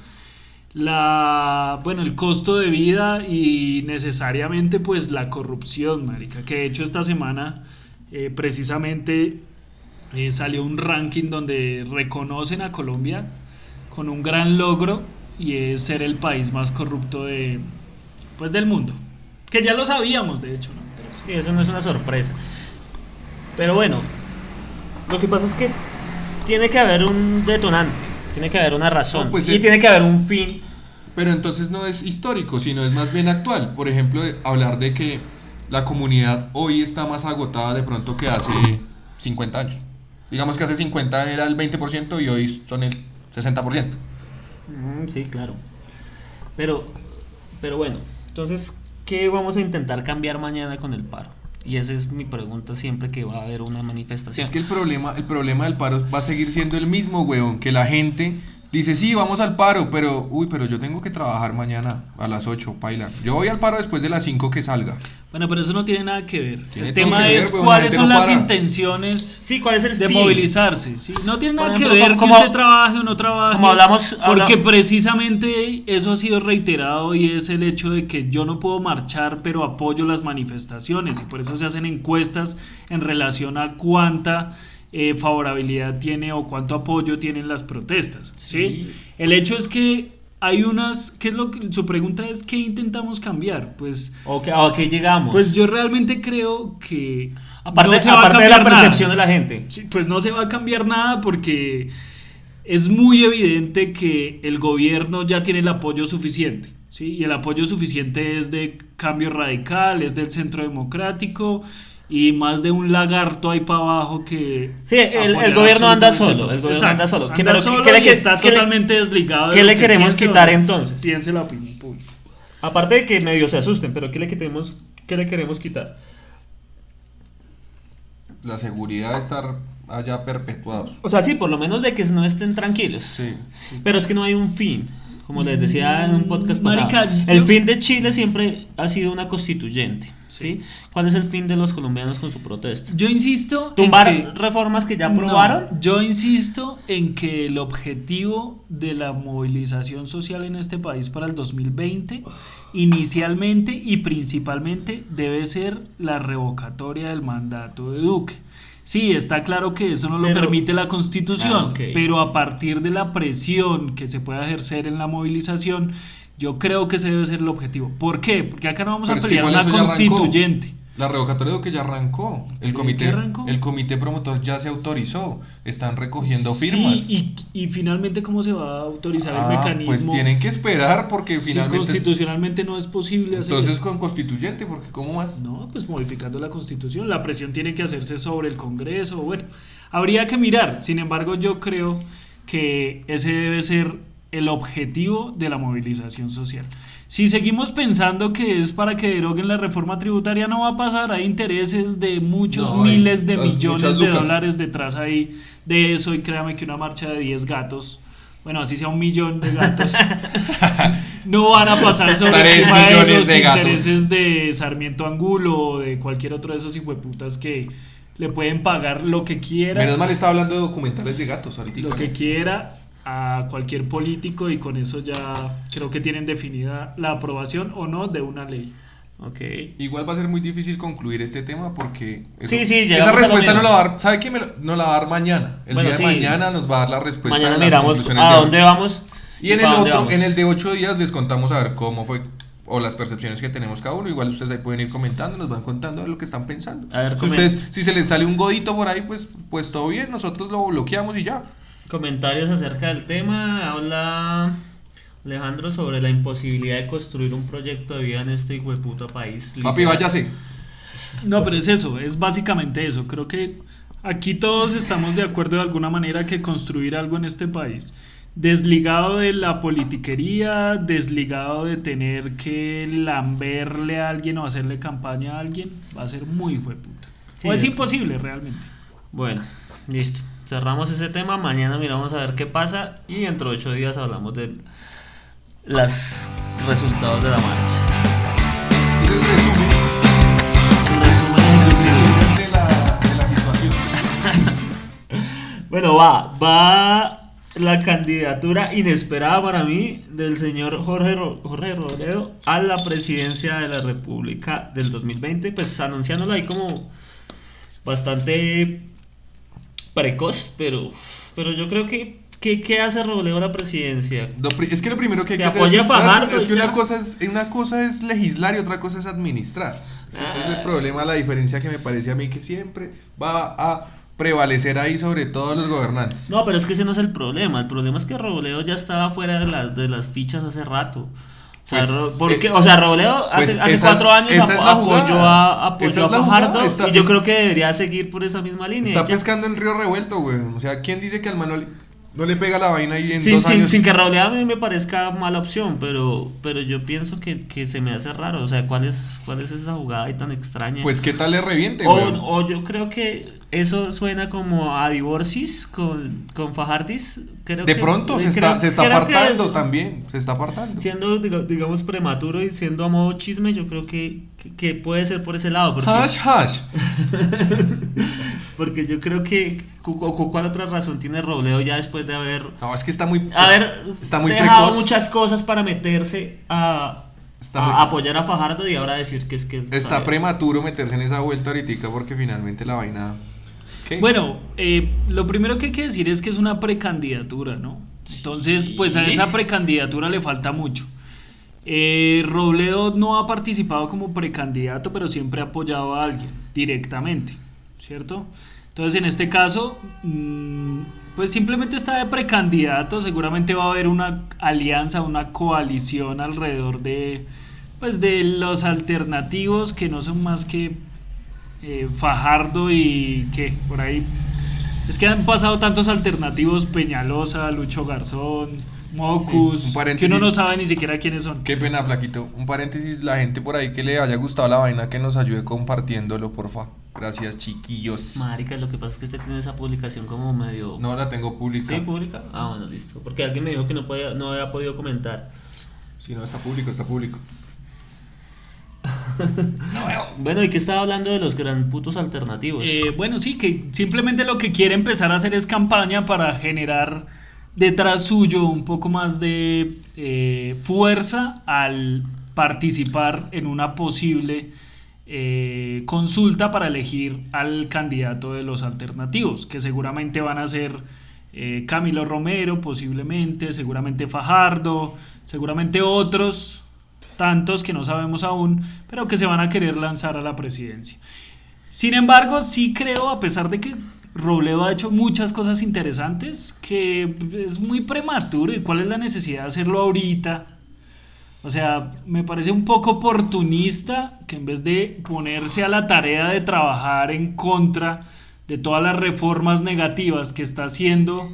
La, bueno, el costo de vida y necesariamente pues la corrupción, marica, que de hecho esta semana eh, precisamente eh, salió un ranking donde reconocen a Colombia con un gran logro y es ser el país más corrupto de, pues, del mundo. Que ya lo sabíamos, de hecho, ¿no? Pero sí. Sí, eso no es una sorpresa. Pero bueno, lo que pasa es que tiene que haber un detonante, tiene que haber una razón No, pues, y eh, tiene que haber un fin. Pero entonces no es histórico, sino es más bien actual. Por ejemplo, de- hablar de que la comunidad hoy está más agotada de pronto que hace 50 años. Digamos que hace 50 era el 20% y hoy son el 60%. Sí, claro. Pero, pero bueno, entonces, ¿qué vamos a intentar cambiar mañana con el paro? Y esa es mi pregunta siempre que va a haber una manifestación. Es que el problema, el problema del paro va a seguir siendo el mismo, weón. Que la gente dice, sí, vamos al paro, pero, uy, pero yo tengo que trabajar mañana a las 8, paila. Yo voy al paro después de las 5 que salga. Bueno, pero eso no tiene nada que ver. El tema ver, es la cuáles son no las intenciones Sí, ¿cuál es el de fin? movilizarse. ¿sí? No tiene nada ejemplo, que ver como- que usted trabaje o no trabaje. como hablamos- Porque habla- precisamente eso ha sido reiterado y es el hecho de que yo no puedo marchar, pero apoyo las manifestaciones. Y por eso se hacen encuestas en relación a cuánta eh, favorabilidad tiene o cuánto apoyo tienen las protestas. ¿sí? Sí. El hecho es que hay unas. ¿Qué es lo que, su pregunta es: ¿qué intentamos cambiar? Pues. ¿O qué- a qué llegamos? Pues yo realmente creo que aparte no se va a de la cambiar nada. percepción de la gente. Sí, pues no se va a cambiar nada porque es muy evidente que el gobierno ya tiene el apoyo suficiente. ¿sí? Y el apoyo suficiente es de cambio radical, es del centro democrático y más de un lagarto ahí para abajo que... Sí, el- gobierno anda solo, el gobierno Exacto, anda solo. ¿Qué- anda pero qué- solo qué le y que- está qué le- totalmente desligado. de qué lo le que queremos piense quitar entonces? Piense la opinión pública. Aparte de que medio se asusten, pero ¿qué le queremos, qué le queremos quitar? La seguridad de estar allá perpetuados. O sea, sí, por lo menos de que no estén tranquilos. Sí. Pero es que no hay un fin. Como les decía en un podcast pasado. Marica, el yo- fin de Chile siempre ha sido una constituyente. ¿Sí? ¿Cuál es el fin de los colombianos con su protesta? Yo insisto... en ¿Tumbar que- reformas que ya No, aprobaron? yo insisto en que el objetivo de la movilización social en este país para el 2020 inicialmente y principalmente debe ser la revocatoria del mandato de Duque. Sí, está claro que eso no lo Pero- permite la constitución, Ah, pero a partir de la presión que se puede ejercer en la movilización, yo creo que ese debe ser el objetivo. ¿Por qué? Porque acá no vamos Pero a pelear una arrancó. constituyente. La revocatoria de que ya arrancó. El ¿Qué comité, arrancó? el comité promotor ya se autorizó. Están recogiendo firmas. Sí, y, y finalmente, ¿cómo se va a autorizar Ah, el mecanismo? Pues tienen que esperar porque si finalmente. constitucionalmente no es posible hacer Entonces eso. con constituyente, porque ¿cómo más? No, pues modificando la constitución. La presión tiene que hacerse sobre el Congreso. Bueno, habría que mirar. Sin embargo, yo creo que ese debe ser el objetivo de la movilización social. Si seguimos pensando que es para que deroguen la reforma tributaria, no va a pasar. Hay intereses de muchos No, miles de millones de dólares detrás ahí de eso. Y créame que una marcha de 10 gatos, bueno, así sea un millón de gatos, no van a pasar sobre encima de millones los de gatos. intereses de Sarmiento Angulo o de cualquier otro de esos hijueputas que le pueden pagar lo que quiera, Menos mal estaba hablando de documentales de gatos ahorita. lo que quiera a cualquier político y con eso ya creo que tienen definida la aprobación o no de una ley. Ok. Igual va a ser muy difícil concluir este tema porque Sí, sí, esa respuesta no la va a dar, ¿sabe qué? Me lo- nos la va a dar mañana. El Bueno, día sí. de mañana nos va a dar la respuesta. Mañana miramos a dónde vamos. Y en el otro, vamos. en el de ocho días les contamos a ver cómo fue o las percepciones que tenemos cada uno. Igual ustedes ahí pueden ir comentando, nos van contando de lo que están pensando. A ver, si, ustedes, si se les sale un godito por ahí, pues, pues todo bien, nosotros lo bloqueamos y ya. Comentarios acerca del tema. Habla Alejandro sobre la imposibilidad de construir un proyecto de vida en este hijo de puta país. Papi, Literal. váyase. No, pero es eso, es básicamente eso. Creo que aquí todos estamos de acuerdo de alguna manera que construir algo en este país, desligado de la politiquería, desligado de tener que lamberle a alguien o hacerle campaña a alguien, va a ser muy hueputa. Sí, o es es- imposible realmente. Bueno, listo. Cerramos ese tema. Mañana miramos a ver qué pasa. Y dentro de ocho días hablamos de los resultados de la marcha. Bueno, va, va la candidatura inesperada para mí del señor Jorge, Ro- Jorge Robledo a la presidencia de la República del 2020, pues anunciándolo ahí como bastante precoz, pero, pero yo creo que, ¿qué hace Robledo a la presidencia? Es que lo primero que hay Que que, hacer es, Fajardo es que una cosa es, una cosa es legislar y otra cosa es administrar. Ese es el Ah. problema, la diferencia que me parece a mí que siempre va a prevalecer ahí sobre todos los gobernantes. No, pero es que ese no es el problema. El problema es que Robledo ya estaba fuera de, las de las fichas hace rato. O sea, Pues, Ro- ¿por eh, qué? O sea, Robledo pues hace, hace esa cuatro años esa apo- la apoyó jugada. a, apoyó a jugada, Fajardo y yo es- creo que debería seguir por esa misma línea. Está ya. pescando en río revuelto, güey. O sea, ¿quién dice que al Manuel no le pega la vaina y en Sin, dos sin, años. sin que Robledo a mí me parezca mala opción, pero, pero yo pienso que, que se me hace raro. O sea, ¿cuál es, cuál es esa jugada ahí tan extraña? Pues qué tal le reviente, o, weón? o yo creo que eso suena como a divorcis con, con Fajardis. Creo De que- pronto se creo- está, se está apartando también. Se está apartando. Siendo, diga- digamos, prematuro y siendo a modo chisme, yo creo que, que, puede ser por ese lado. Porque, Hash, hash. porque yo creo que. cu- cu- cu- ¿Cuál otra razón tiene Robledo ya después de haber No, es que está muy. haber está muy dejado precoz. muchas cosas para meterse a, apoyar a Fajardo y ahora decir que es que Está sabe. prematuro meterse en esa vuelta ahorita porque finalmente la vaina. ¿Qué? Bueno, eh, lo primero que hay que decir es que es una precandidatura, ¿no? Entonces, pues a esa precandidatura le falta mucho. Eh, Robledo no ha participado como precandidato, pero siempre ha apoyado a alguien directamente, ¿cierto? Entonces, en este caso, mm, pues simplemente está de precandidato, seguramente va a haber una alianza, una coalición alrededor de, pues, de los alternativos que no son más que eh, Fajardo y que por ahí es que han pasado tantos alternativos Peñalosa, Lucho Garzón, Mocus, Sí, un que uno no sabe ni siquiera quiénes son. Qué pena, Flaquito. Un paréntesis, la gente por ahí que le haya gustado la vaina, que nos ayude compartiéndolo, porfa. Gracias, chiquillos. Marica, lo que pasa es que usted tiene esa publicación como medio. No la tengo pública. ¿Sí, pública? Ah, bueno, listo. Porque alguien me dijo que no, podía, no había podido comentar. Si no, está público, está público. Bueno, ¿y qué estaba hablando de los gran putos alternativos? Eh, bueno, sí, que simplemente lo que quiere empezar a hacer es campaña para generar detrás suyo un poco más de eh, fuerza al participar en una posible eh, consulta para elegir al candidato de los alternativos, que seguramente van a ser eh, Camilo Romero, posiblemente, seguramente Fajardo, seguramente otros tantos que no sabemos aún, pero que se van a querer lanzar a la presidencia. Sin embargo, sí creo, a pesar de que Robledo ha hecho muchas cosas interesantes, que es muy prematuro y cuál es la necesidad de hacerlo ahorita. O sea, me parece un poco oportunista que en vez de ponerse a la tarea de trabajar en contra de todas las reformas negativas que está haciendo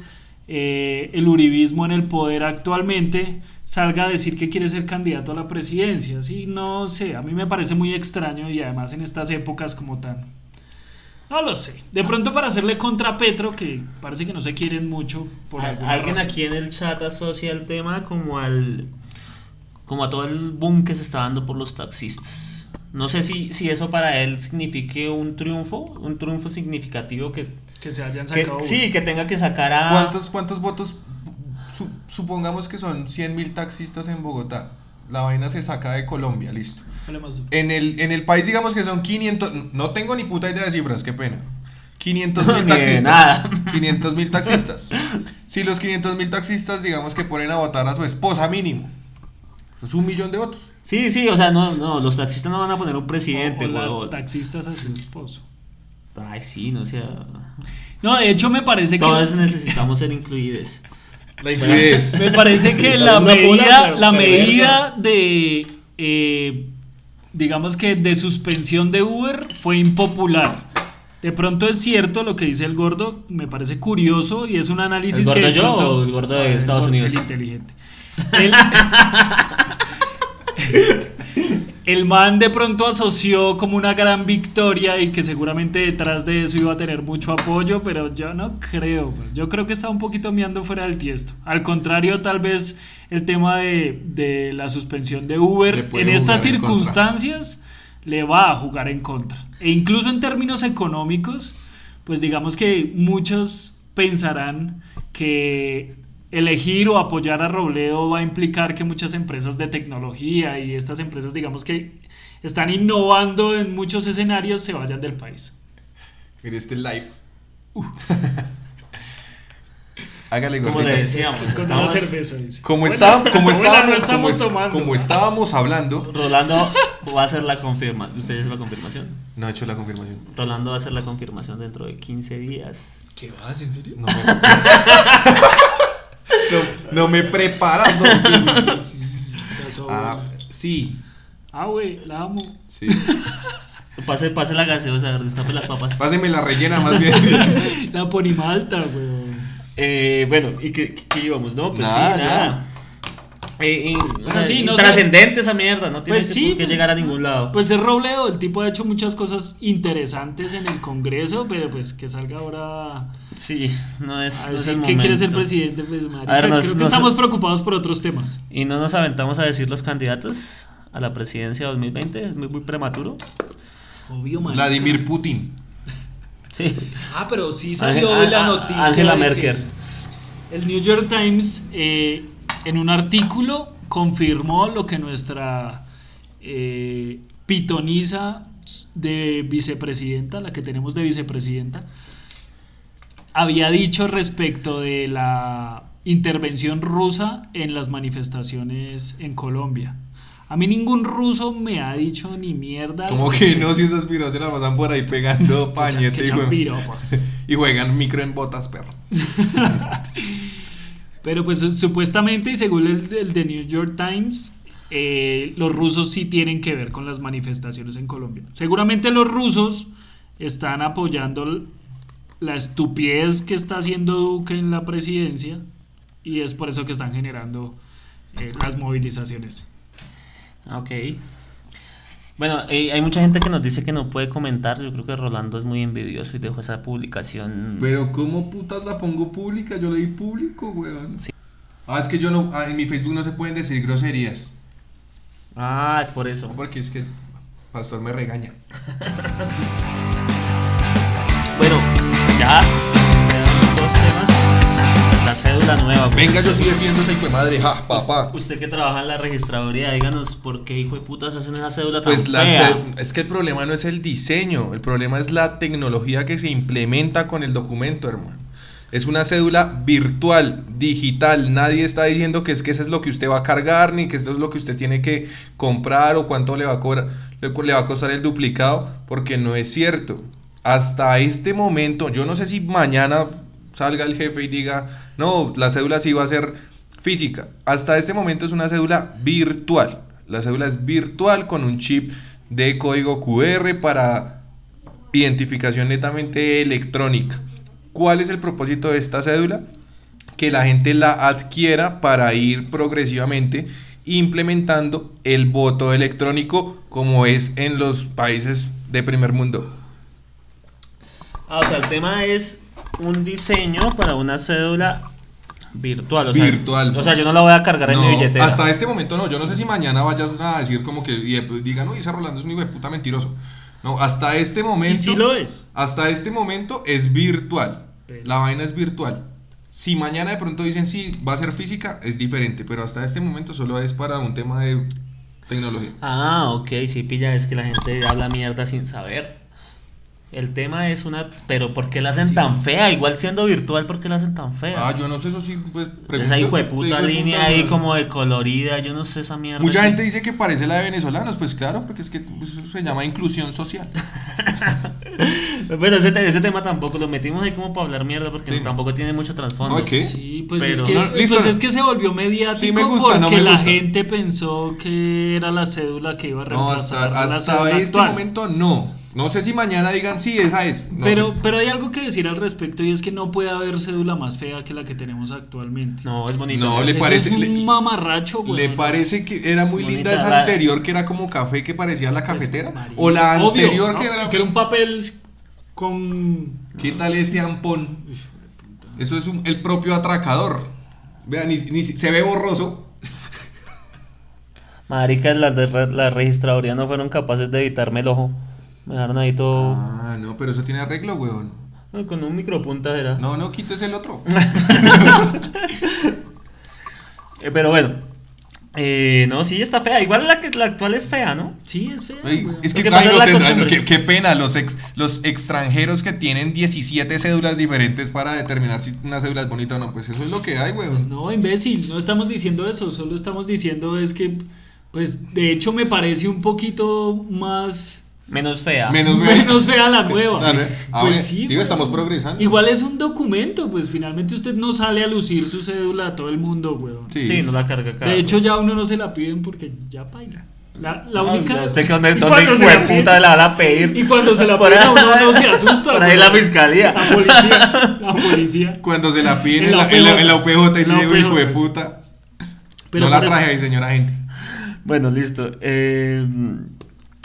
eh, el uribismo en el poder actualmente, salga a decir que quiere ser candidato a la presidencia. Sí, no sé, a mí me parece muy extraño y además en estas épocas como tan... No lo sé. De pronto para hacerle contra a Petro, que parece que no se quieren mucho. Por Alguien razón. aquí en el chat asocia el tema como al como a todo el boom que se está dando por los taxistas. No sé si, si eso para él signifique un triunfo, un triunfo significativo que, Que se hayan que- sacado. sí, que tenga que sacar a ¿Cuántos, cuántos votos? Su- supongamos que son 100 mil taxistas en Bogotá. La vaina se saca de Colombia, listo. En el, en el país, digamos que son 500. No tengo ni puta idea de cifras, qué pena. 500 Ni mil taxistas. nada. 500 mil taxistas. Si los 500 mil taxistas, digamos que ponen a votar a su esposa mínimo, es un millón de votos. Sí, sí, o sea, no, no, los taxistas no van a poner un presidente, O las huevón. taxistas a su esposo. Ay, sí, no sea. No, de hecho me parece que Todos necesitamos ser incluidos. La incluidez. me parece que La medida, la medida de eh, digamos que de suspensión de Uber fue impopular. De pronto es cierto lo que dice el gordo, me parece curioso y es un análisis ¿El gordo que de yo pronto- o el gordo de Estados gordo, Unidos? El inteligente. El, el man de pronto asoció como una gran victoria y que seguramente detrás de eso iba a tener mucho apoyo, pero yo no creo. pues. Yo creo que está un poquito meando fuera del tiesto. Al contrario, tal vez el tema de, de la suspensión de Uber en estas en circunstancias le va a jugar en contra. E incluso en términos económicos, pues digamos que muchos pensarán que elegir o apoyar a Robledo va a implicar que muchas empresas de tecnología y estas empresas, digamos que están innovando en muchos escenarios, se vayan del país. Mire este live. Hágale Como le decíamos, Es con estamos- una cerveza, dice. Como, Bueno, está- como, bueno, estábamos, no estamos como, es- tomando. como estábamos hablando. Rolando va a hacer la confirmación. ¿Usted hizo la confirmación? No he hecho la confirmación. Rolando va a hacer la confirmación dentro de 15 días. ¿Qué vas? ¿En serio? No me, no, no me preparas. no. Ah, sí. Ah, güey, la amo. Sí. Pase, pase la gaseosa, destape las papas. Páseme la rellena más bien. La ponimalta, güey. Eh, bueno, ¿y qué, qué- qué íbamos? No, pues Nada, sí, ya. nada. Eh, y- o sea, sí, no, trascendente esa mierda, no tiene Pues que, sí, pues- llegar a ningún lado. Pues es Robledo, el tipo ha hecho muchas cosas interesantes en el Congreso, pero pues que salga ahora sí, no es, a no es decir el que quiere ser presidente, pues marica, A ver, nos- creo que nos- estamos preocupados por otros temas. Y no nos aventamos a decir los candidatos a la presidencia 2020, es muy, muy prematuro. Obvio, marica. Vladimir Putin. Sí. Ah, pero sí salió hoy la a- a- noticia. Angela Merkel. El New York Times, eh, en un artículo, confirmó lo que nuestra eh, pitonisa de vicepresidenta, la que tenemos de vicepresidenta, había dicho respecto de la intervención rusa en las manifestaciones en Colombia. A mí ningún ruso me ha dicho ni mierda. Como que no, si esas piros se la pasan por ahí pegando pañete y, juegan- y juegan micro en botas, perro. Pero pues supuestamente y según el, el de New York Times, eh, los rusos sí tienen que ver con las manifestaciones en Colombia. Seguramente los rusos están apoyando la estupidez que está haciendo Duque en la presidencia y es por eso que están generando eh, las movilizaciones. Ok. Bueno, eh, hay mucha gente que nos dice que no puede comentar. Yo creo que Rolando es muy envidioso y dejó esa publicación. Pero ¿cómo putas la pongo pública? Yo le di público, weón. Sí. Ah, es que yo no, ah, en mi Facebook no se pueden decir groserías. Ah, es por eso. Porque es que pastor me regaña. Bueno, ya. Cédula nueva. pues. Venga, yo sí defiendo esa hijo de madre, ja, papá. Usted que trabaja en la registraduría, díganos por qué hijo de putas hacen esa cédula tan Pues la fea. es que el problema no es el diseño, el problema es la tecnología que se implementa con el documento, hermano. Es una cédula virtual, digital. Nadie está diciendo que es que eso es lo que usted va a cargar, ni que eso es lo que usted tiene que comprar o cuánto le va a cobrar, le va a costar el duplicado, porque no es cierto. Hasta este momento, yo no sé si mañana salga el jefe y diga, no, la cédula sí va a ser física. Hasta este momento es una cédula virtual. La cédula es virtual con un chip de código QR para identificación netamente electrónica. ¿Cuál es el propósito de esta cédula? Que la gente la adquiera para ir progresivamente implementando el voto electrónico como es en los países de primer mundo. Ah, o sea, el tema es un diseño para una cédula virtual. O sea, Virtual. O sea, yo no la voy a cargar en mi No, billetera. hasta este momento no. Yo no sé si mañana vayas a decir como que y digan, uy, ese Rolando es un hijo de puta mentiroso. No, hasta este Y momento. sí lo es. Hasta este momento es virtual. Pero- La vaina es virtual. Si mañana de pronto dicen sí, va a ser física, es diferente. Pero hasta este momento solo es para un tema de tecnología. Ah, ok, sí, pilla, es que la gente habla mierda sin saber. El tema es una... Pero ¿por qué la hacen tan fea? Igual siendo virtual, ¿por qué la hacen tan fea? Ah, yo no sé, eso sí. Pues, Esa hijo de puta línea puta, ahí como de colorida, yo no sé esa mierda. Mucha que- gente dice que parece la de venezolanos, pues claro, porque es que eso se llama inclusión social. Bueno, ese, ese tema tampoco lo metimos ahí como para hablar mierda porque Sí. tampoco tiene mucho trasfondo. ¿qué? Sí, pues, Pero- es que, No, listo. pues es que se volvió mediático Sí me gusta, no porque me la gente pensó que era la cédula que iba a No, reemplazar hasta, la hasta este actual. momento no. No sé si mañana digan sí, esa es. No pero, sé. pero hay algo que decir al respecto y es que no puede haber cédula más fea que la que tenemos actualmente. No, es bonito. No, le Eso parece- es un le- mamarracho, güey. ¿Le parece que era muy Bonita, linda esa la- anterior que era como café que parecía la Pues, cafetera? o la Obvio, anterior ¿no? que era... que era un papel con... ¿Qué tal ese ampón? Eso es un- el propio atracador. Vean, ni, ni- se ve borroso. Maricas, las de la registraduría no fueron capaces de evitarme el ojo. Me dejaron ahí todo... Ah, no, pero eso tiene arreglo, weón. Ay, Con un micropunta era. No, no, quites el otro. Eh, pero bueno. Eh, no, sí, está fea. Igual la, que, la actual es fea, ¿no? Sí, es fea. Ay, es que, que ay, no tendrán- qué pena, los, ex- los extranjeros que tienen 17 cédulas diferentes para determinar si una cédula es bonita o no, pues eso es lo que hay, weón. Pues no, imbécil, no estamos diciendo eso, solo estamos diciendo es que, pues de hecho me parece un poquito más... Menos fea. Menos, Menos fea la nueva. Pues Ah, sí, sí, güey. estamos progresando. Igual es un documento, pues finalmente usted no sale a lucir su cédula a todo el mundo, weón. Sí. Sí, no la carga acá. De hecho ya a uno no se la piden porque ya baila. La, la única... no, ¿Usted que dónde, y dónde cuando se hijo de la piden- puta la van a pedir? Y cuando se la piden a uno no se asusta. Por ahí la fiscalía. La policía. La policía. Cuando se la piden En la en la, en la OPJ. UPJ y dice, hijo de OPJ. puta. Pero no la traje ahí, señora gente. Bueno, listo. Eh,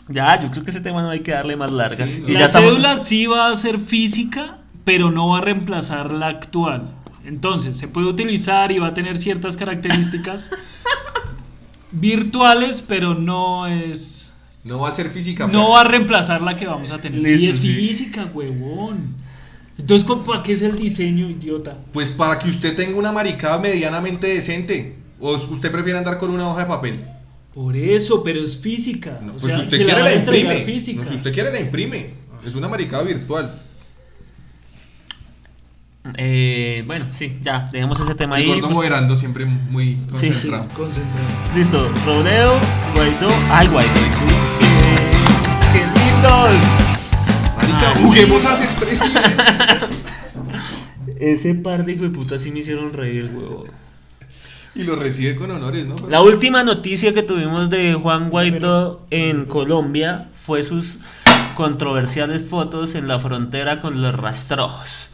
ya, yo creo que ese tema no hay que darle más largas. Sí, Y la ya estamos- cédula sí va a ser física, pero no va a reemplazar la actual. Entonces, se puede utilizar y va a tener ciertas características virtuales, pero no es. No va a ser física. No pero- va a reemplazar la que vamos a tener. sí, Listo, es sí. física, huevón. Entonces, ¿para qué es el diseño, idiota? Pues para que usted tenga una maricada medianamente decente. O usted prefiere andar con una hoja de papel. Por eso, pero es física. No, o pues sea, si usted se quiere la imprime. física. No, si usted quiere la imprime. Es una maricada virtual. Eh, bueno, sí, ya, dejemos ese tema El ahí. gordo moderando siempre muy Sí, sí. concentrado. Concentrado. Listo, Robledo, Guaidó. ¡Ay, Guaidó! ¡Qué, qué lindos! Marica, Ay. juguemos a ser presidentes. Ese par de hijo de putas sí me hicieron reír, huevo. Y lo recibe con honores, ¿no? La última noticia que tuvimos de Juan Guaidó en Colombia fue sus controversiales fotos en la frontera con los rastrojos.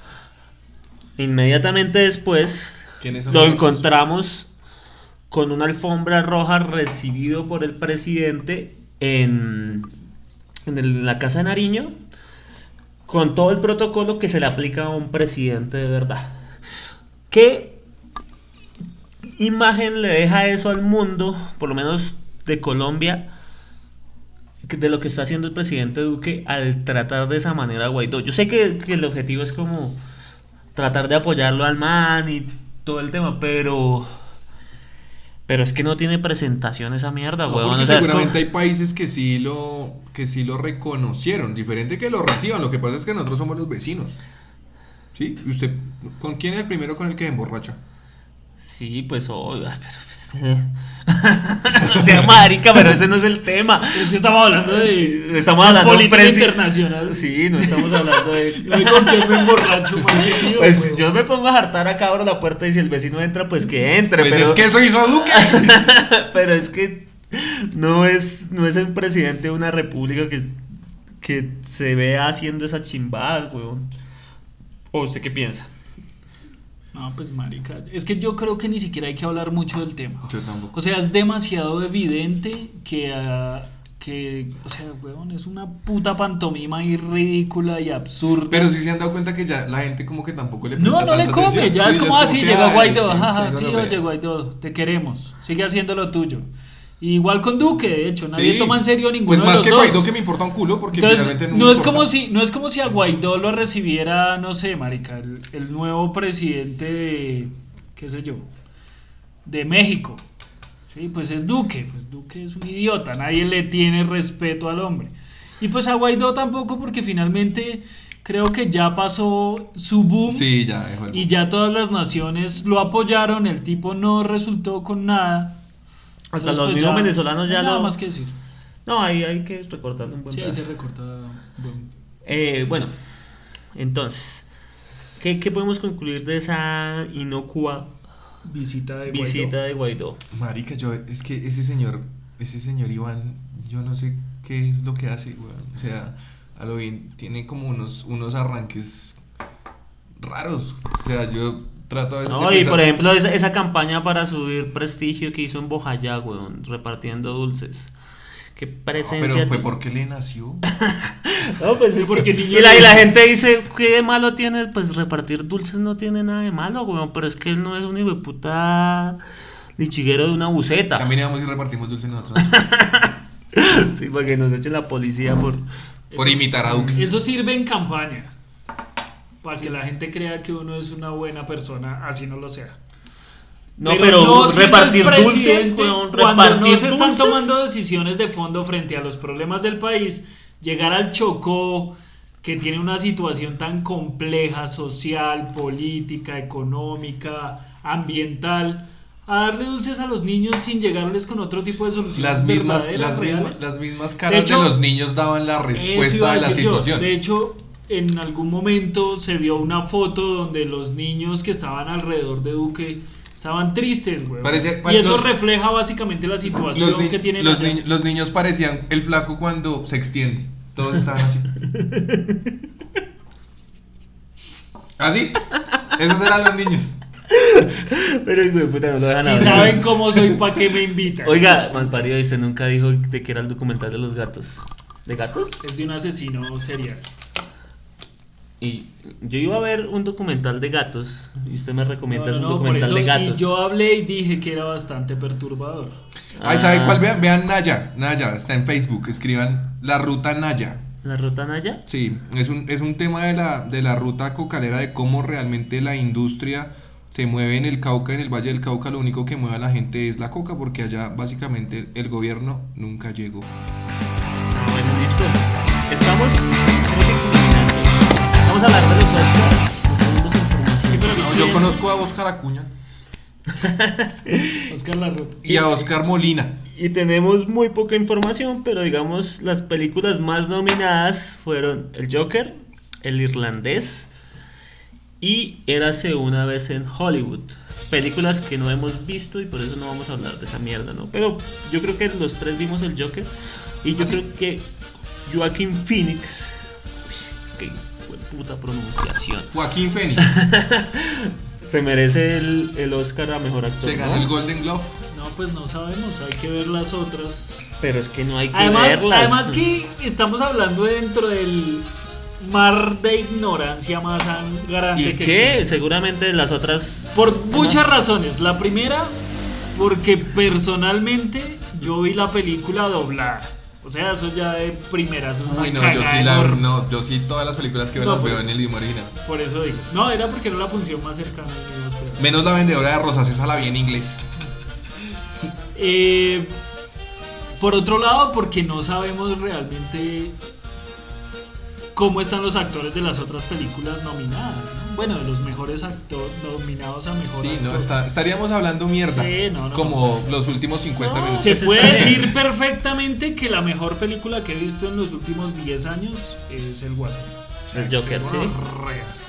Inmediatamente después ¿Quiénes son lo encontramos con una alfombra roja recibido por el presidente en, en el- la Casa de Nariño con todo el protocolo que se le aplica a un presidente de verdad. ¿Qué imagen le deja eso al mundo, por lo menos de Colombia, de lo que está haciendo el presidente Duque al tratar de esa manera a Guaidó? Yo sé que, que el objetivo es como tratar de apoyarlo al man y todo el tema, pero... Pero es que no tiene presentación esa mierda, No, huevón. o sea, seguramente hay países que sí lo que sí lo reconocieron, diferente que lo reciban. Lo que pasa es que nosotros somos los vecinos. ¿Sí? ¿Y usted con quién es el primero con el que se emborracha? Sí, pues obvio, ay, pero pues, eh. o sea, marica, pero ese no es el tema. Que estamos hablando de. Estamos hablando de política presi- internacional. Sí, no estamos hablando de. Con quién me emborracho más Pues yo me pongo a hartar acá, abro la puerta y si el vecino entra, pues que entre. Pues pero, es que eso hizo Duque. pero es que no es, no es el presidente de una república que, que se vea haciendo esas chimbadas, weón. ¿O usted qué piensa? No, pues marica. Es que yo creo que ni siquiera hay que hablar mucho del tema. Yo tampoco. O sea, es demasiado evidente que, ah, que o sea, weón, es una puta pantomima y ridícula y absurda. Pero sí se han dado cuenta que ya la gente como que tampoco le no, no le come, atención. ya Sí, es como así, que, llegó Guaidó, jaja, sí, oye veo. Guaidó, te queremos, sigue haciendo lo tuyo. Igual con Duque, de hecho, nadie Sí. toma en serio ninguno Pues de más los que dos. Guaidó que me importa un culo porque Entonces, finalmente no, no, es importa. como si, no es como si a Guaidó lo recibiera, no sé, marica, el, el nuevo presidente de, qué sé yo, de México. Sí, pues es Duque, pues Duque es un idiota, nadie le tiene respeto al hombre. Y pues a Guaidó tampoco porque finalmente creo que ya pasó su boom Sí, ya y ya todas las naciones lo apoyaron, el tipo no resultó con nada. Hasta Entonces, los pues, mismos ya- venezolanos ya no hay nada lo- más que decir. No, ahí hay que recortarle un buen Sí, ahí se recorta. bueno. Eh, bueno, entonces, ¿qué, qué podemos concluir de esa inocua Visita de Guaidó. visita de Guaidó? Marica, yo, es que ese señor, ese señor Iván, yo no sé qué es lo que hace, weón. O sea, a lo bien, tiene como unos, unos arranques raros. O sea, yo trato de No, y por ejemplo, esa, esa campaña para subir prestigio que hizo en Bojayá, weón, repartiendo dulces. Qué No, presencia. pero fue porque le nació. No, pues Sí, es porque que- niño y, la, y la gente dice, ¿qué de malo tiene? Pues repartir dulces no tiene nada de malo, weón, pero es que él no es un hijo de puta lichiguero de una buceta. También íbamos y repartimos dulces nosotros. Sí, para que nos echen la policía por... por imitar a Duque. Eso sirve en campaña. Para que la gente crea que uno es una buena persona, así no lo sea. No, pero, no repartir dulces, weón, cuando repartir no se están dulces. tomando decisiones de fondo frente a los problemas del país, llegar al Chocó, que tiene una situación tan compleja, social, política, económica, ambiental, a darle dulces a los niños sin llegarles con otro tipo de soluciones Las mismas, las, mismas, las mismas caras de, hecho, los niños daban la respuesta a de la yo. situación. De hecho, en algún momento se vio una foto donde los niños que estaban alrededor de Duque estaban tristes, güey. Parecía- Y eso refleja básicamente la situación los, que tienen los, allá. ni- los niños parecían el flaco cuando se extiende. Todos estaban así. ¿Así? Esos eran los niños. Pero de puta no lo dejan Si hablar. saben cómo soy, ¿para qué me invitan? Oiga, malparido, usted nunca dijo de que era el documental de los gatos. ¿De gatos? Es de un asesino serial. Y yo iba a ver un documental de gatos y usted me recomienda No, no, un no, por documental eso, de y gatos. yo hablé y dije que era bastante perturbador. Ay, ¿sabe Ah, cuál? Vean, vean Naya. Naya, está en Facebook. Escriban la ruta Naya. ¿La ruta Naya? Sí, es un, es un tema de la, de la ruta cocalera, de cómo realmente la industria se mueve en el Cauca, en el Valle del Cauca. Lo único que mueve a la gente es la coca, porque allá básicamente el gobierno nunca llegó. Ah, bueno, listo. Estamos. Vamos a hablar de los Oscars. No yo conozco a Oscar Acuña Oscar y a Oscar Molina. Y tenemos muy poca información, pero digamos las películas más nominadas fueron El Joker, El Irlandés y Érase una vez en Hollywood. Películas que no hemos visto y por eso no vamos a hablar de esa mierda, ¿no? Pero yo creo que los tres vimos El Joker y yo ¿Ah, sí? creo que Joaquín Phoenix, puta pronunciación, Joaquín Fénix se merece el, el Oscar a Mejor Actor. se ganó ¿no? el Golden Globe. No, pues no sabemos, hay que ver las otras. Pero es que no hay que Además, verlas. además que estamos hablando dentro del mar de ignorancia más grande ¿Y que qué? existe. Seguramente las otras. Por muchas razones. La primera, porque personalmente yo vi la película doblada. O sea, eso ya de primera, eso es una Uy, no, yo sí, la, enorme. no, yo sí todas las películas que veo No, las veo pues. en el idioma original. Por eso digo. No, era porque era la función más cercana. Menos la vendedora de rosas, esa la vi en inglés. Eh, por otro lado, porque no sabemos realmente cómo están los actores de las otras películas nominadas. ¿No? Bueno, de los mejores actores nominados a mejor Sí, no, está- estaríamos hablando mierda. Sí, no, no, como los últimos 50 No, minutos. Se puede bien. decir perfectamente que la mejor película que he visto en los últimos 10 años es El Guasón. El Joker, sí.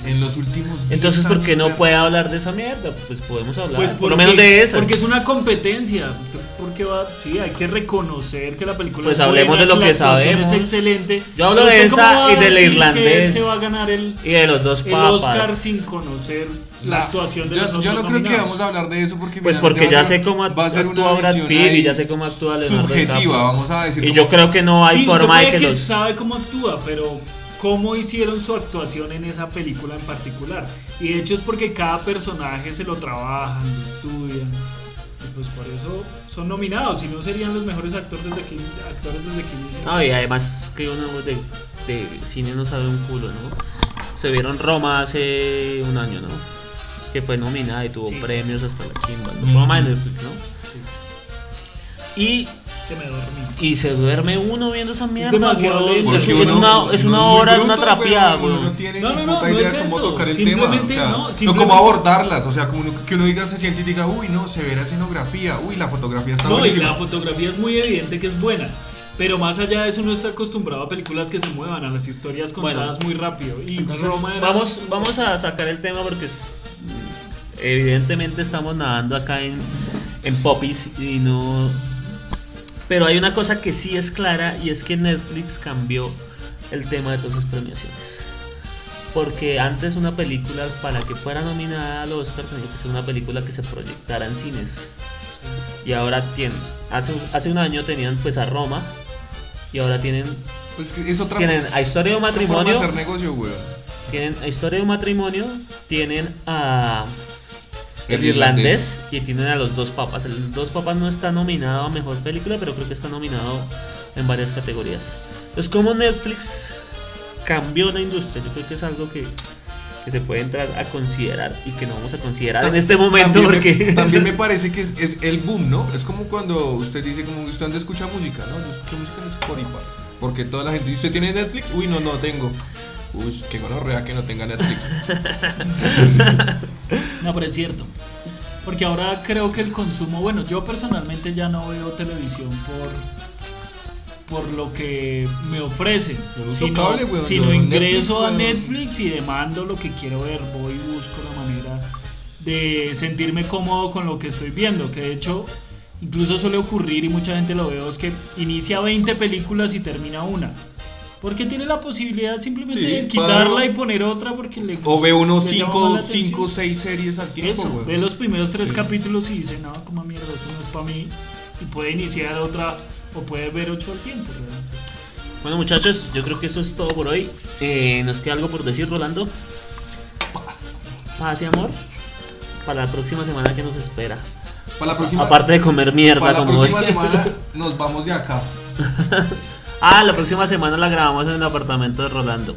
En los últimos Entonces, 10 ¿por qué no puede hablar de esa mierda? Pues podemos hablar. Pues por lo menos de esas. Porque es una competencia. Porque va, sí, hay que reconocer que la película Pues es hablemos buena, de lo la que sabemos. Es excelente. Yo hablo de esa y del irlandés. Se va a ganar el, Y de los dos el papas. Oscar sin conocer la sea, actuación de yo, los yo no creo que vamos a hablar de eso porque Pues porque ya sé cómo va a ser actúa una Brad Pitt y ya sé cómo actúa Leonardo subjetiva, DiCaprio. vamos a decir Y yo creo que no hay forma de que los. sabe cómo actúa, pero cómo hicieron su actuación en esa película en particular. Y de hecho es porque cada personaje se lo trabajan, lo estudian. Y pues por eso son nominados. Si no serían los mejores actores desde que, actores desde que inician. No, y además es que uno de, de cine no sabe un culo, ¿no? Se vieron Roma hace un año, ¿no? Que fue nominada y tuvo Sí, sí, premios hasta la chimba. ¿no? Ujú. Roma de Netflix, ¿no? Y, Que me dormí. y se duerme uno viendo esa mierda, demasiado weón. lento. Es, Porque es uno- una, es una hora, es una bruto, trapeada, pero uno weón. No tiene No, ni no, no, puta no idea es cómo eso. tocar el tema. O Simplemente sea, no, no, simplemente- cómo abordarlas. O sea, como uno- que uno diga, se siente y diga, uy, no, severa escenografía. Uy, la fotografía está No, y buenísima. la fotografía es muy evidente que es buena. Pero más allá de eso, uno está acostumbrado a películas que se muevan, a las historias Bueno. contadas muy rápido. Y Entonces, Roma era- vamos, vamos a sacar el tema porque es- evidentemente estamos nadando acá en, en popis y no... Pero hay una cosa que sí es clara y es que Netflix cambió el tema de todas sus premiaciones. Porque antes una película para que fuera nominada al Oscar tenía que ser una película que se proyectara en cines. Y ahora tienen, hace, hace un año tenían pues a Roma y ahora tienen, Pues que es otra tienen a Historia de un forma matrimonio. de hacer negocio, weón. Tienen a Historia de un matrimonio, tienen a El, El irlandés, y tienen a los dos papas. El dos papas no está nominado a mejor película, pero creo que está nominado en varias categorías. Entonces, como Netflix cambió la industria, yo creo que es algo que, que se puede entrar a considerar y que no vamos a considerar en este momento también porque Me, también me parece que es, es el boom, ¿no? Es como cuando usted dice, como usted anda escucha música, ¿no? Yo escucho música en Spotify. Porque toda la gente dice, ¿usted tiene Netflix? Uy, no, no tengo. Uy, qué gonorrea que no tenga Netflix. No, pero es cierto. Porque ahora creo que el consumo, bueno, yo personalmente ya no veo televisión por por lo que me ofrecen, no sino, cable, weón, sino yo ingreso Netflix, a weón. Netflix y demando lo que quiero ver, voy y busco la manera de sentirme cómodo con lo que estoy viendo, que de hecho incluso suele ocurrir y mucha gente lo veo, es que inicia 20 películas y termina una. Porque tiene la posibilidad simplemente Sí, de quitarla para- y poner otra porque le O ve llama 5 más la atención. cinco, seis series al tiempo, Eso, ve los primeros tres Sí. capítulos y dice, no, como mierda, esto no es para mí. Y puede iniciar otra o puede ver ocho al tiempo. realmente. Bueno, muchachos, yo creo que eso es todo por hoy. Eh, ¿Nos queda algo por decir, Rolando? Paz. Paz y amor. Para la próxima semana que nos espera. Para la próxima, Aparte de comer mierda para la como hoy. próxima semana nos vamos de acá. ah, la próxima semana la grabamos en el apartamento de Rolando.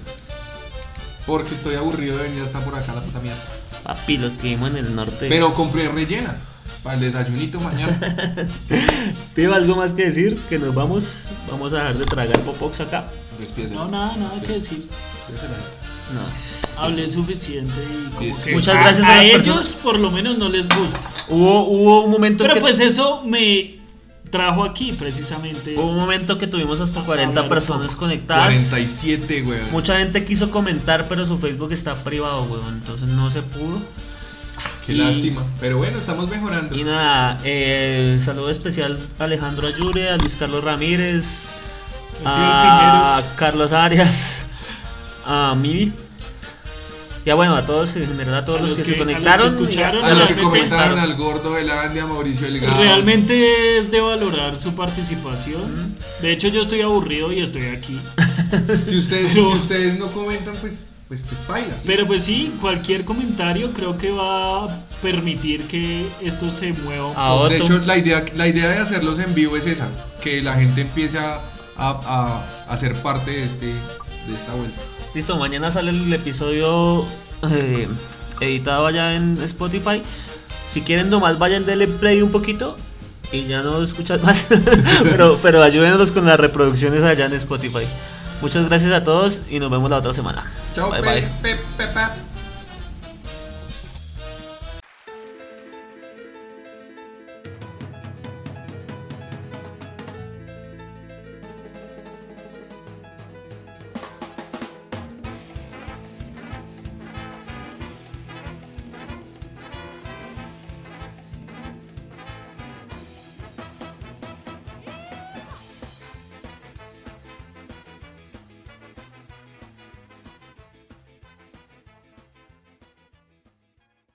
Porque estoy aburrido de venir hasta por acá, la puta mierda. Papi, los que vivimos en el norte. Pero compré rellena. Para el desayunito mañana. Pido algo más que decir, que nos vamos. Vamos a dejar de tragar popox acá. Despídese. No, nada, nada que decir. No. Hablé suficiente y como Sí, que. Muchas a- gracias a, a las ellos personas. por lo menos no les gusta. Hubo, hubo un momento Pero que. pues eso me trajo aquí precisamente. Hubo un momento que tuvimos hasta 40 Hablar un personas conectadas. 47, weón. Mucha gente quiso comentar, pero su Facebook está privado, weón. Entonces no se pudo. Qué Y- lástima. Pero bueno, estamos mejorando. Y nada, eh, saludo especial a Alejandro Ayure, a Luis Carlos Ramírez, a Carlos Arias, a Mimi. Ya bueno, a todos, en general a todos A los, los que, que- se a los que conectaron. escucharon, A los que comentaron al gordo de Landia, a Mauricio Delgado. Realmente es de valorar su participación. De hecho, yo estoy aburrido y estoy aquí. Si ustedes, Pero- si ustedes no comentan, pues, pues, pues baila. ¿sí? Pero pues sí, cualquier comentario creo que va a permitir que esto se mueva. Ah. De hecho, la idea, la idea de hacerlos en vivo es esa, que la gente empiece a, a, a, a ser parte de, este, de esta vuelta. Listo, mañana sale el episodio eh, editado allá en Spotify. Si quieren nomás vayan denle play un poquito y ya no escuchan más. pero, pero ayúdenos con las reproducciones allá en Spotify. Muchas gracias a todos y nos vemos la otra semana. Chao, bye, bye. pe, pe, pe.